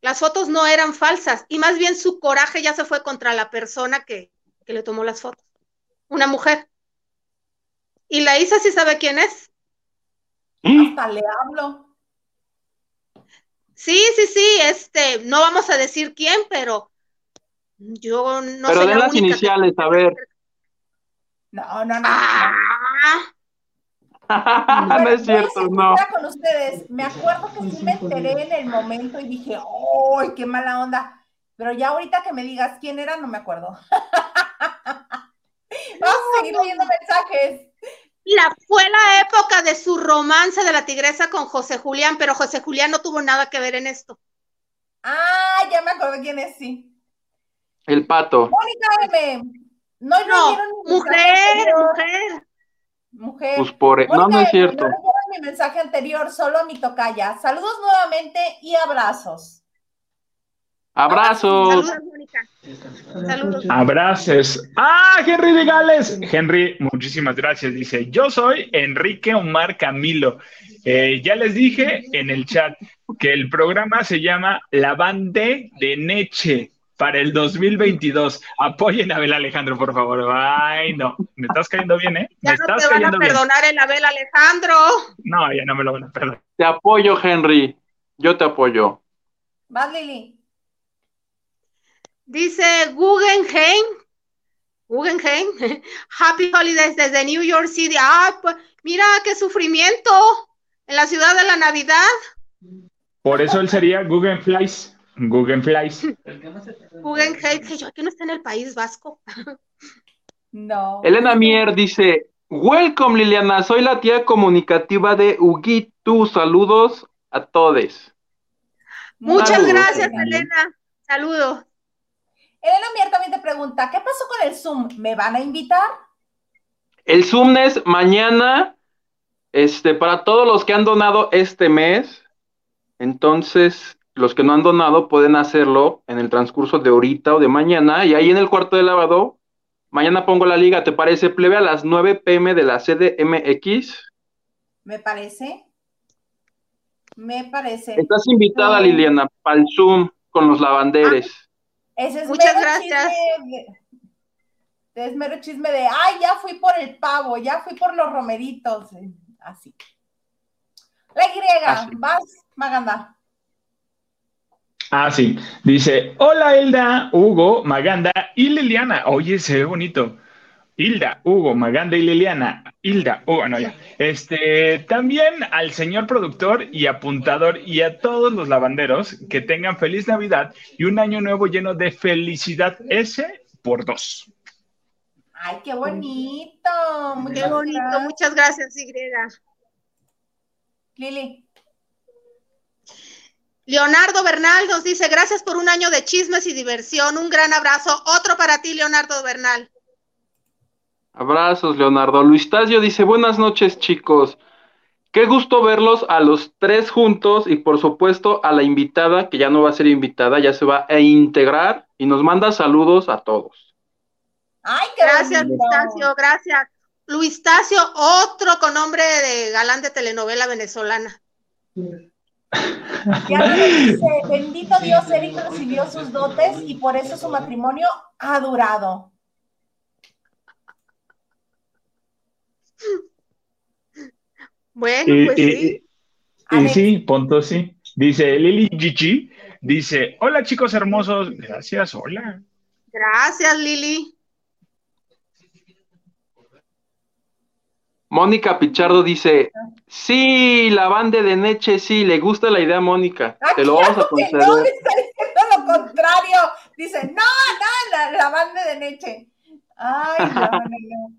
Las fotos no eran falsas y más bien su coraje ya se fue contra la persona que, le tomó las fotos. Una mujer. Y la Isa sí sabe quién es. Hasta le hablo. Sí, sí, sí, este, no vamos a decir quién, pero yo no Pero de las iniciales, a ver. No, no, no. Ah, no es cierto, no. Con ustedes, me acuerdo que sí me enteré en el momento y dije, ¡ay, qué mala onda! Pero ya ahorita que me digas quién era, no me acuerdo. Vamos a seguir leyendo mensajes. Mira, fue la época de su romance de la tigresa con José Julián, pero José Julián no tuvo nada que ver en esto. Ah, ya me acuerdo quién es, sí. El pato. Mónica M. No, no, mujer, mujer. Mujer. Pues por... E-, no, no es cierto. No mi mensaje anterior, solo mi tocaya. Saludos nuevamente y abrazos. Abrazos. Saludos, Mónica. Saludos. Abrazos. Ah, Henry de Gales. Henry, muchísimas gracias. Dice, yo soy Enrique Omar Camilo. Eh, ya les dije en el chat que el programa se llama La Bande de Neche para el 2022. Apoyen a Abel Alejandro, por favor. Ay, no, me estás cayendo bien, ¿eh? Me ya no te van a perdonar el Abel Alejandro. No, ya no me lo van a perdonar. Te apoyo, Henry. Yo te apoyo. Vas, Lili. Dice Guggenheim. Guggenheim. Happy Holidays desde New York City. Ah, pues, mira qué sufrimiento en la ciudad de la Navidad. Por eso él sería Guggenheim. Google Flies. Google que no está en el País Vasco. no. Elena Mier dice, welcome Liliana, soy la tía comunicativa de Huguito, saludos a todos. Muchas gracias, Elena. Saludos. Elena Mier también te pregunta, ¿qué pasó con el Zoom? ¿Me van a invitar? El Zoom es mañana, este, para todos los que han donado este mes. Entonces, los que no han donado pueden hacerlo en el transcurso de ahorita o de mañana, y ahí en el cuarto de lavado, mañana pongo la liga, ¿te parece, plebe, a las 9 pm de la CDMX? Me parece. Me parece. Estás invitada, Liliana, para el Zoom con los lavanderes. Ah, ese es Muchas gracias. es mero chisme de, ay, ya fui por el pavo, ya fui por los romeritos. Así. La Y, vas, Maganda. Ah, sí. Dice, hola Hilda, Hugo, Maganda y Liliana. Oye, se ve bonito. Hilda, Hugo, Maganda y Liliana. Hilda, Hugo, no ya. Este, también al señor productor y apuntador y a todos los lavanderos que tengan feliz Navidad y un año nuevo lleno de felicidad ese por dos. Ay, qué bonito. qué bonito. Muchas gracias, Y. Lili. Leonardo Bernal nos dice, gracias por un año de chismes y diversión. Un gran abrazo. Otro para ti, Leonardo Bernal. Abrazos, Leonardo. Luis Tasio dice, buenas noches, chicos. Qué gusto verlos a los tres juntos y por supuesto a la invitada, que ya no va a ser invitada, ya se va a integrar y nos manda saludos a todos. Ay, qué gracias, Luis Tasio, gracias. Luis Tasio, otro con nombre de galán de telenovela venezolana. Ya dice, bendito Dios, Eric recibió sus dotes y por eso su matrimonio ha durado. Bueno, pues sí. Y, sí, punto sí. Dice Lili Gigi, dice, hola chicos hermosos, gracias, hola. Gracias, Lili. Mónica Pichardo dice, sí, la banda de Neche, sí, le gusta la idea Mónica. Te lo vamos a conceder. No, está diciendo lo contrario. Dice, no, no, la, banda de Neche. Ay, no, no, no.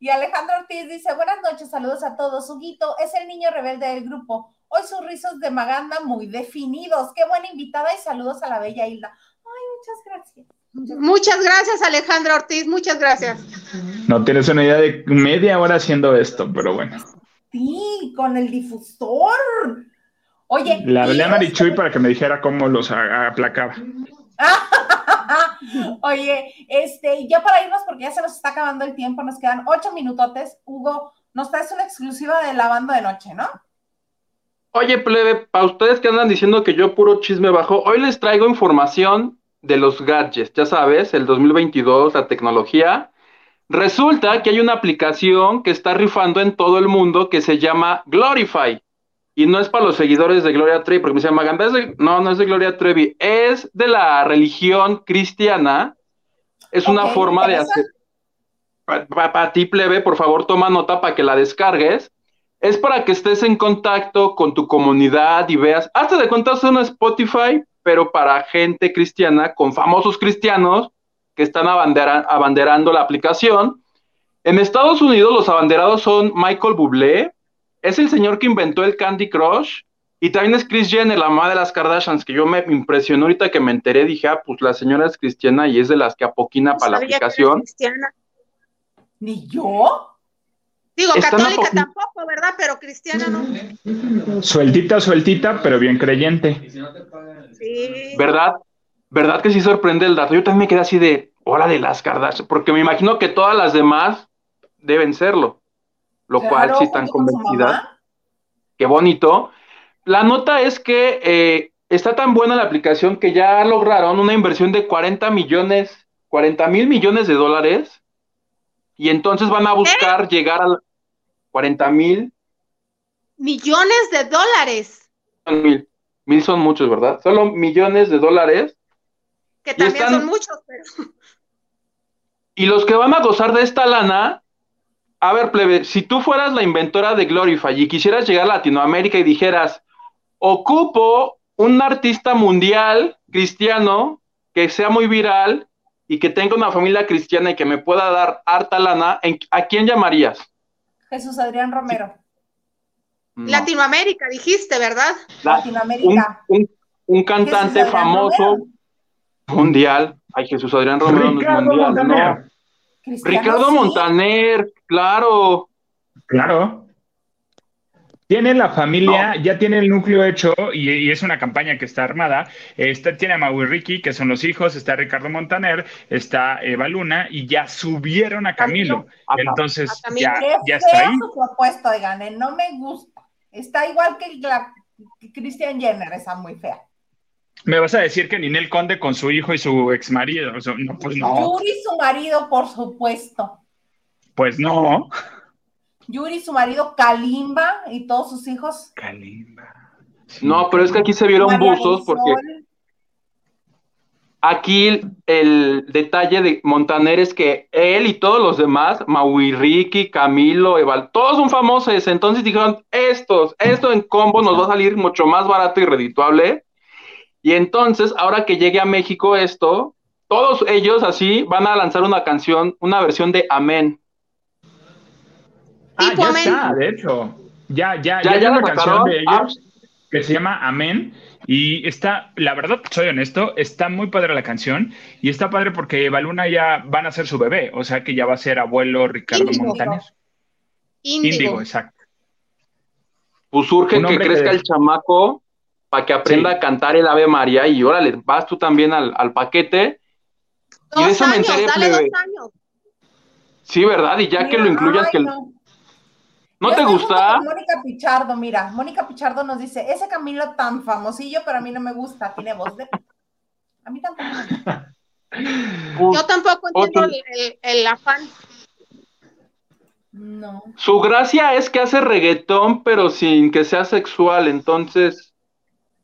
Y Alejandro Ortiz dice, buenas noches, saludos a todos. Huguito es el niño rebelde del grupo. Hoy sus rizos de Maganda muy definidos. Qué buena invitada y saludos a la bella Hilda. Ay, muchas gracias. Muchas gracias, Alejandro Ortiz, muchas gracias. No tienes una idea de media hora haciendo esto, pero bueno. Sí, con el difusor. Oye. La hablé a Marichuy para que me dijera cómo los aplacaba. Oye, este, ya para irnos, porque ya se nos está acabando el tiempo, nos quedan ocho minutotes. Hugo, nos traes una exclusiva de la banda de noche, ¿no? Oye, plebe, para ustedes que andan diciendo que yo puro chisme bajo, hoy les traigo información de los gadgets, ya sabes, el 2022, la tecnología. Resulta que hay una aplicación que está rifando en todo el mundo que se llama Glorify. Y no es para los seguidores de Gloria Trevi, porque me dicen, Maganda, no, no es de Gloria Trevi, es de la religión cristiana. Es una forma de hacer. Para ti, plebe, por favor, toma nota para que la descargues. Es para que estés en contacto con tu comunidad y veas. Hasta de cuenta es un Spotify, pero para gente cristiana, con famosos cristianos que están abanderando la aplicación. En Estados Unidos los abanderados son Michael Bublé, es el señor que inventó el Candy Crush, y también es Chris Jenner, la mamá de las Kardashians, que yo me impresionó ahorita que me enteré, dije, ah, pues la señora es cristiana y es de las que apoquina para la aplicación. ¿Ni yo? Digo, católica tampoco, ¿verdad? Pero cristiana no. Sueltita, sueltita, pero bien creyente. Sí. ¿Verdad? ¿Verdad que sí sorprende el dato? Yo también me quedé así de, hola de las Kardashian, porque me imagino que todas las demás deben serlo, lo cual sí están convencidas. Qué bonito. La nota es que eh, está tan buena la aplicación que ya lograron una inversión de 40 millones, 40 mil millones de dólares, y entonces van a buscar llegar a, 40 mil. Millones de dólares. Mil. Mil son muchos, ¿verdad? Solo millones de dólares. Que también son muchos, pero. Y los que van a gozar de esta lana, a ver, plebe, si tú fueras la inventora de Glorify y quisieras llegar a Latinoamérica y dijeras, ocupo un artista mundial cristiano que sea muy viral y que tenga una familia cristiana y que me pueda dar harta lana, ¿a quién llamarías? Jesús Adrián Romero. Latinoamérica, dijiste, ¿verdad? Latinoamérica. Un, cantante famoso mundial. Ay, Jesús Adrián Romero no es mundial, Montaner. Ricardo Montaner, claro. Claro. Tiene la familia, ya tiene el núcleo hecho y, es una campaña que está armada. Está, tiene a Mau y Ricky, que son los hijos, está Ricardo Montaner, está Eva Luna y ya subieron a Camilo. Entonces, ya, ya está ahí. su propuesta, oigan, eh, no me gusta. Está igual que la Christian Jenner, esa muy fea. Me vas a decir que Ninel Conde con su hijo y su ex marido. no, pues no. Yuri, su marido, por supuesto. Pues no. Yuri, su marido, Kalimba y todos sus hijos. Kalimba. No, pero es que aquí se vieron buzos porque aquí el detalle de Montaner es que él y todos los demás, Maui Ricky, Camilo, Eval, todos son famosos. Entonces dijeron, estos, esto en combo nos va a salir mucho más barato y redituable. Y entonces, ahora que llegue a México esto, todos ellos así van a lanzar una canción, una versión de Amén. Ah, ya está, de hecho. Ya, ya, ya, hay una canción de ellos que se llama Amén Y está, la verdad, soy honesto, está muy padre la canción y está padre porque Baluna ya van a ser su bebé, o sea que ya va a ser abuelo Ricardo Índigo. Montaner. Índigo. Índigo, exacto. Pues urge Un que crezca que- el chamaco para que aprenda Sí. a cantar el Ave María y órale, vas tú también al, al paquete. Y de eso me enteré, dale plebe. dos años. Sí, ¿verdad? Y ya que lo incluyas, ay, que no. ¿No Yo te gusta? Mónica Pichardo, mira, Mónica Pichardo nos dice, ese Camilo tan famosillo, pero a mí no me gusta, tiene voz de... A mí tampoco me gusta. Yo tampoco entiendo el, el- el afán. No. su gracia es que hace reggaetón, pero sin que sea sexual, entonces,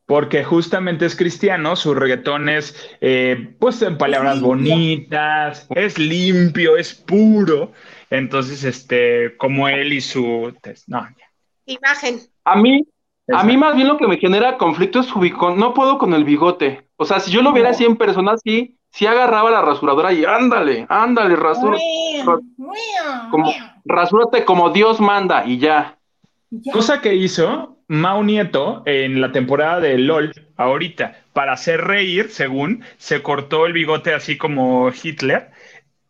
Porque justamente es cristiano, su reggaetón es, eh, pues, en palabras bonitas, es limpio, es puro. Entonces, este, como él y su... No, Imagen. a mí, a mí más bien lo que me genera conflicto es su bigote. No puedo con el bigote. O sea, si yo lo viera así en persona, sí, sí agarraba la rasuradora y ándale, ándale, rasura, como, rasúrate como Dios manda y ya. Ya. Cosa que hizo Mau Nieto en la temporada de LOL, ahorita, para hacer reír, según, se cortó el bigote así como Hitler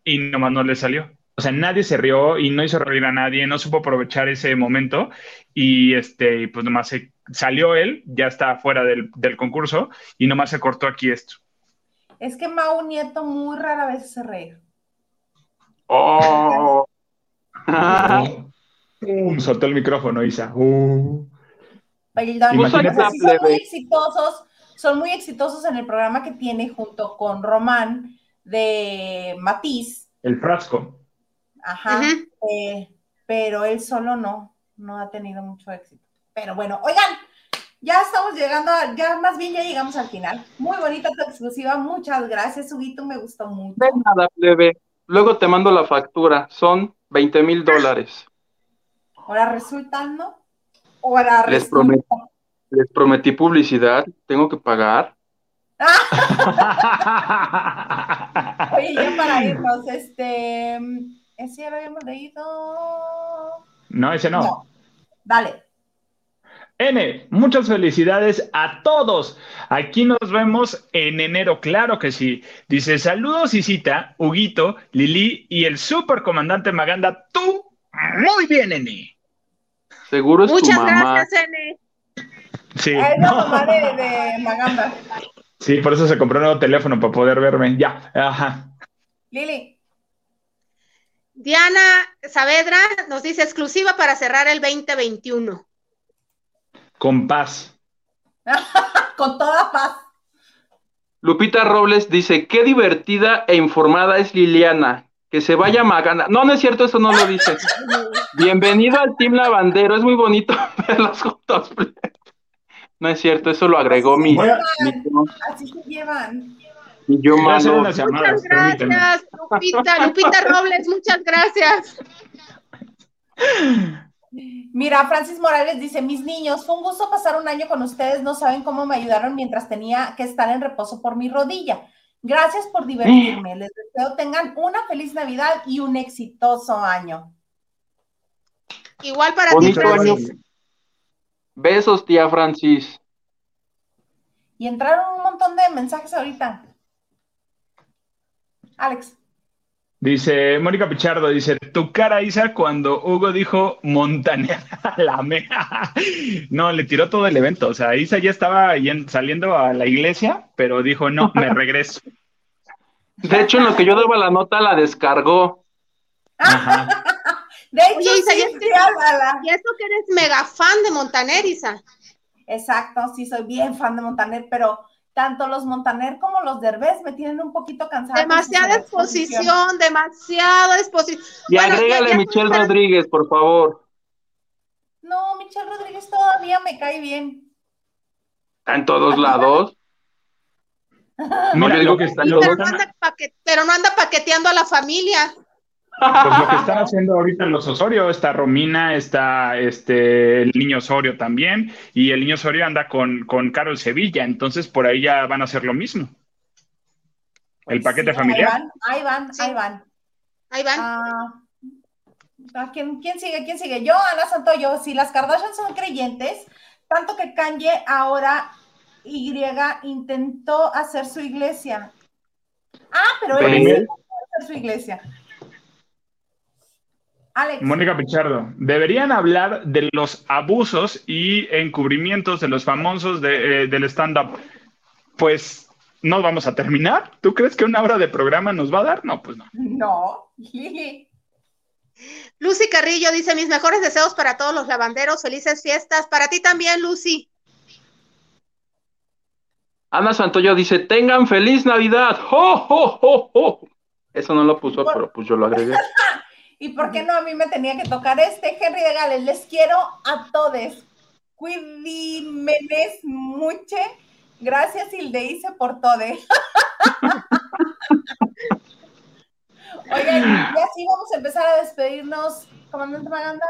y nomás no le salió. O sea, nadie se rió y no hizo reír a nadie, no supo aprovechar ese momento y este, pues nomás se, salió él, ya está fuera del, del concurso y nomás se cortó aquí esto. Es que Mau Nieto muy rara vez se reír. Oh. Pum, soltó el micrófono, Isa. Uh. Perdón, Imagínate, son muy exitosos, son muy exitosos en el programa que tiene junto con Román de Matiz, El frasco. Ajá, eh, pero él solo no, no ha tenido mucho éxito. Pero bueno, oigan, ya estamos llegando, a- ya más bien ya llegamos al final. Muy bonita tu exclusiva, muchas gracias, Huguito, me gustó mucho. De nada, plebe. Luego te mando la factura. Son 20 mil dólares. Ahora resulta, ¿no? Ahora Les resulta. prometo. Les prometí publicidad. Tengo que pagar. Oye, ya para irnos, este, ¿ese ya lo habíamos leído? No, ese no. No. Dale. N, muchas felicidades a todos. Aquí nos vemos en enero, claro que sí. Dice, saludos Isita, Huguito, Lili y el supercomandante Maganda. Tú, muy bien, N. Seguro es Muchas tu mamá. gracias, N. Sí, Es la mamá de, de Maganda. sí, por eso se compró un nuevo teléfono para poder verme. Ya, ajá. Lili, Diana Saavedra nos dice exclusiva para cerrar el 2021. Con paz. con toda paz. Lupita Robles dice, qué divertida e informada es Liliana. Que se vaya Maganda. No, no es cierto, eso no lo dice. Bienvenido al Team Lavandero. Es muy bonito verlos juntos. No es cierto, eso lo agregó mi, mi, Así se llevan. Yo llamadas, Muchas gracias, Lupita, Lupita Robles, muchas gracias. Mira, Francis Morales dice, mis niños, fue un gusto pasar un año con ustedes, no saben cómo me ayudaron mientras tenía que estar en reposo por mi rodilla. Gracias por divertirme, les deseo tengan una feliz Navidad y un exitoso año. Igual para ti, año. Francis. Besos, tía Francis. Y entraron un montón de mensajes ahorita. Alex. Dice Mónica Pichardo, dice, tu cara, Isa, cuando Hugo dijo Montaner la mea. No, le tiró todo el evento. O sea, Isa ya estaba saliendo a la iglesia, pero dijo, no, me regreso. De hecho, en lo que yo daba la nota, la descargó. Ajá. De hecho, Oye, Isa, sí, ya. Y eso que eres mega fan de Montaner, Isa. Exacto, sí, soy bien fan de Montaner, pero tanto los Montaner como los Derbez me tienen un poquito cansada. Demasiada exposición, demasiada exposición. Y Bueno, agrégale ya- Michelle Rodríguez, por favor. No, Michelle Rodríguez todavía me cae bien. Está en todos lados. No, Mira, yo digo que está están, en pero no anda paqueteando a la familia. Pues lo que están haciendo ahorita los Osorio, está Romina, está este el niño Osorio también, y el niño Osorio anda con, con Carol Sevilla, entonces por ahí ya van a hacer lo mismo. El paquete Sí, familiar. Ahí van, ahí van, Sí. ahí van. Ahí van. Ah, ¿a ¿quién, ¿Quién sigue? ¿Quién sigue? Yo, Ana Santoyo. Si las Kardashian son creyentes, tanto que Kanye ahora Y intentó hacer su iglesia. Ah, pero él hacer su iglesia. Alex. Mónica Pichardo, deberían hablar de los abusos y encubrimientos de los famosos de, eh, del stand-up. Pues no vamos a terminar. ¿Tú crees que una hora de programa nos va a dar? No, pues no. No. Lucy Carrillo dice, mis mejores deseos para todos los lavanderos, felices fiestas. Para ti también, Lucy. Ana Santoyo dice, tengan feliz Navidad. ¡Oh, Eso no lo puso, pero pues yo lo agregué. ¿Y por qué no a mí me tenía que tocar este Henry de Gales? Les quiero a todos. Cuídimenes mucho. Gracias, Hildeise, por todo. Oigan, ya sí vamos a empezar a despedirnos, comandante Maganda.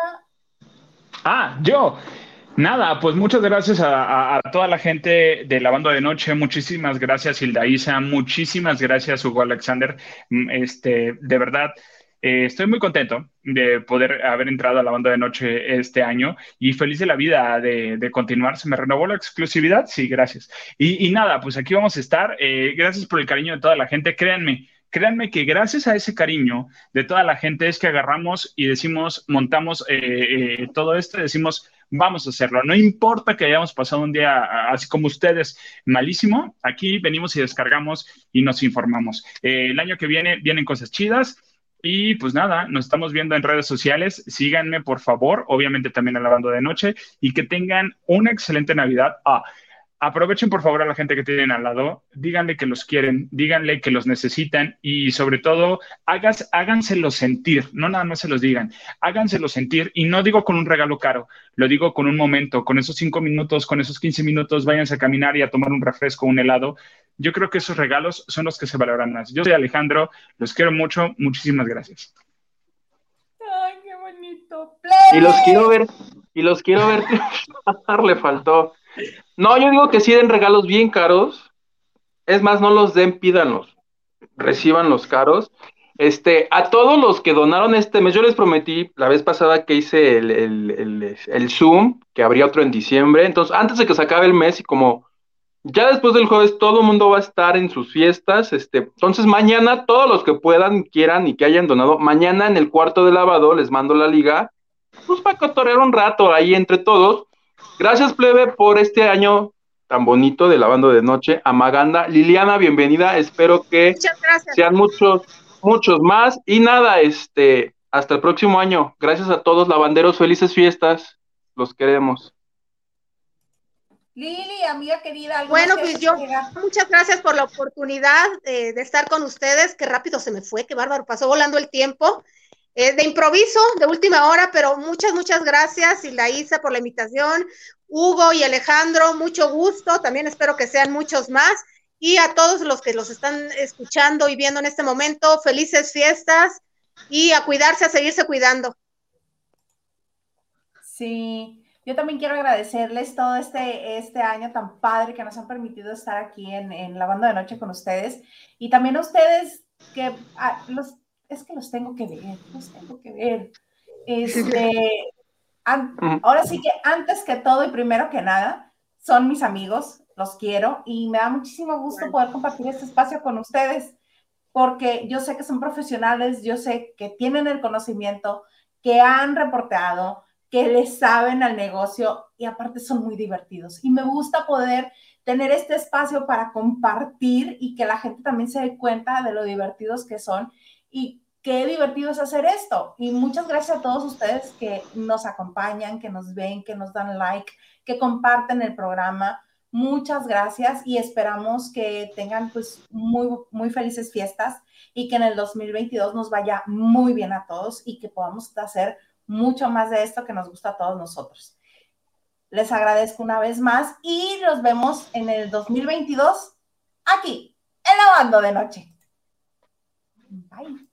Ah, yo. Nada, pues muchas gracias a, toda la gente de la banda de noche, muchísimas gracias Hilda Isa, muchísimas gracias Hugo Alexander, mm, este, de verdad, eh, estoy muy contento de poder haber entrado a la banda de noche este año y feliz de la vida de, continuar. ¿Se me renovó la exclusividad? Sí, gracias. Y, nada, pues aquí vamos a estar. Eh, gracias por el cariño de toda la gente. Créanme, créanme que gracias a ese cariño de toda la gente es que agarramos y decimos, montamos eh, todo esto y decimos, vamos a hacerlo. No importa que hayamos pasado un día así como ustedes, malísimo, aquí venimos y descargamos y nos informamos. el año que viene vienen cosas chidas. Y pues nada, nos estamos viendo en redes sociales. Síganme, por favor, obviamente también en la banda de noche y que tengan una excelente Navidad. Ah, aprovechen por favor a la gente que tienen al lado, díganle que los quieren, díganle que los necesitan y sobre todo hagas, háganselo sentir, no nada más se los digan, háganselo sentir y no digo con un regalo caro, lo digo con un momento, con esos cinco minutos, con esos quince minutos, váyanse a caminar y a tomar un refresco, un helado. Yo creo que esos regalos son los que se valoran más. Yo soy Alejandro, los quiero mucho, muchísimas gracias. Ay, qué bonito. Y los quiero ver, y los quiero ver. Le faltó. No, yo digo que sí den regalos bien caros. Es más, no los den, pídanlos. Reciban los caros. Este, a todos los que donaron este mes, yo les prometí la vez pasada que hice el, el, Zoom, que habría otro en diciembre. Entonces, antes de que se acabe el mes, y como ya después del jueves todo el mundo va a estar en sus fiestas, este, entonces mañana todos los que puedan, quieran y que hayan donado, mañana en el cuarto de lavado les mando la liga, pues para cotorrear un rato ahí entre todos. Gracias, plebe, por este año tan bonito de lavando de noche. Amaganda, Liliana, bienvenida. Espero que sean muchos, muchos más. Y nada, este, hasta el próximo año. Gracias a todos, lavanderos. Felices fiestas. Los queremos. Lili, amiga querida. Bueno, pues yo, muchas gracias por la oportunidad de, de estar con ustedes. Qué rápido se me fue, qué bárbaro, pasó volando el tiempo. Eh, de improviso, de última hora, pero muchas, muchas gracias, la Isa, por la invitación. Hugo y Alejandro, mucho gusto. También espero que sean muchos más. Y a todos los que los están escuchando y viendo en este momento, felices fiestas y a cuidarse, a seguirse cuidando. Sí, yo también quiero agradecerles todo este, este año tan padre que nos han permitido estar aquí en, en la banda de noche con ustedes. Y también a ustedes que los es que los tengo que ver, los tengo que ver. Este, ahora sí que antes que todo y primero que nada, son mis amigos, los quiero y me da muchísimo gusto poder compartir este espacio con ustedes, porque yo sé que son profesionales, yo sé que tienen el conocimiento, que han reporteado, que les saben al negocio y aparte son muy divertidos. Y me gusta poder tener este espacio para compartir y que la gente también se dé cuenta de lo divertidos que son y qué divertido es hacer esto. Y muchas gracias a todos ustedes que nos acompañan, que nos ven, que nos dan like, que comparten el programa. Muchas gracias y esperamos que tengan pues muy, muy felices fiestas y que en el 2022 nos vaya muy bien a todos y que podamos hacer mucho más de esto que nos gusta a todos nosotros. Les agradezco una vez más y nos vemos en el 2022 aquí, en la banda de noche. Bye.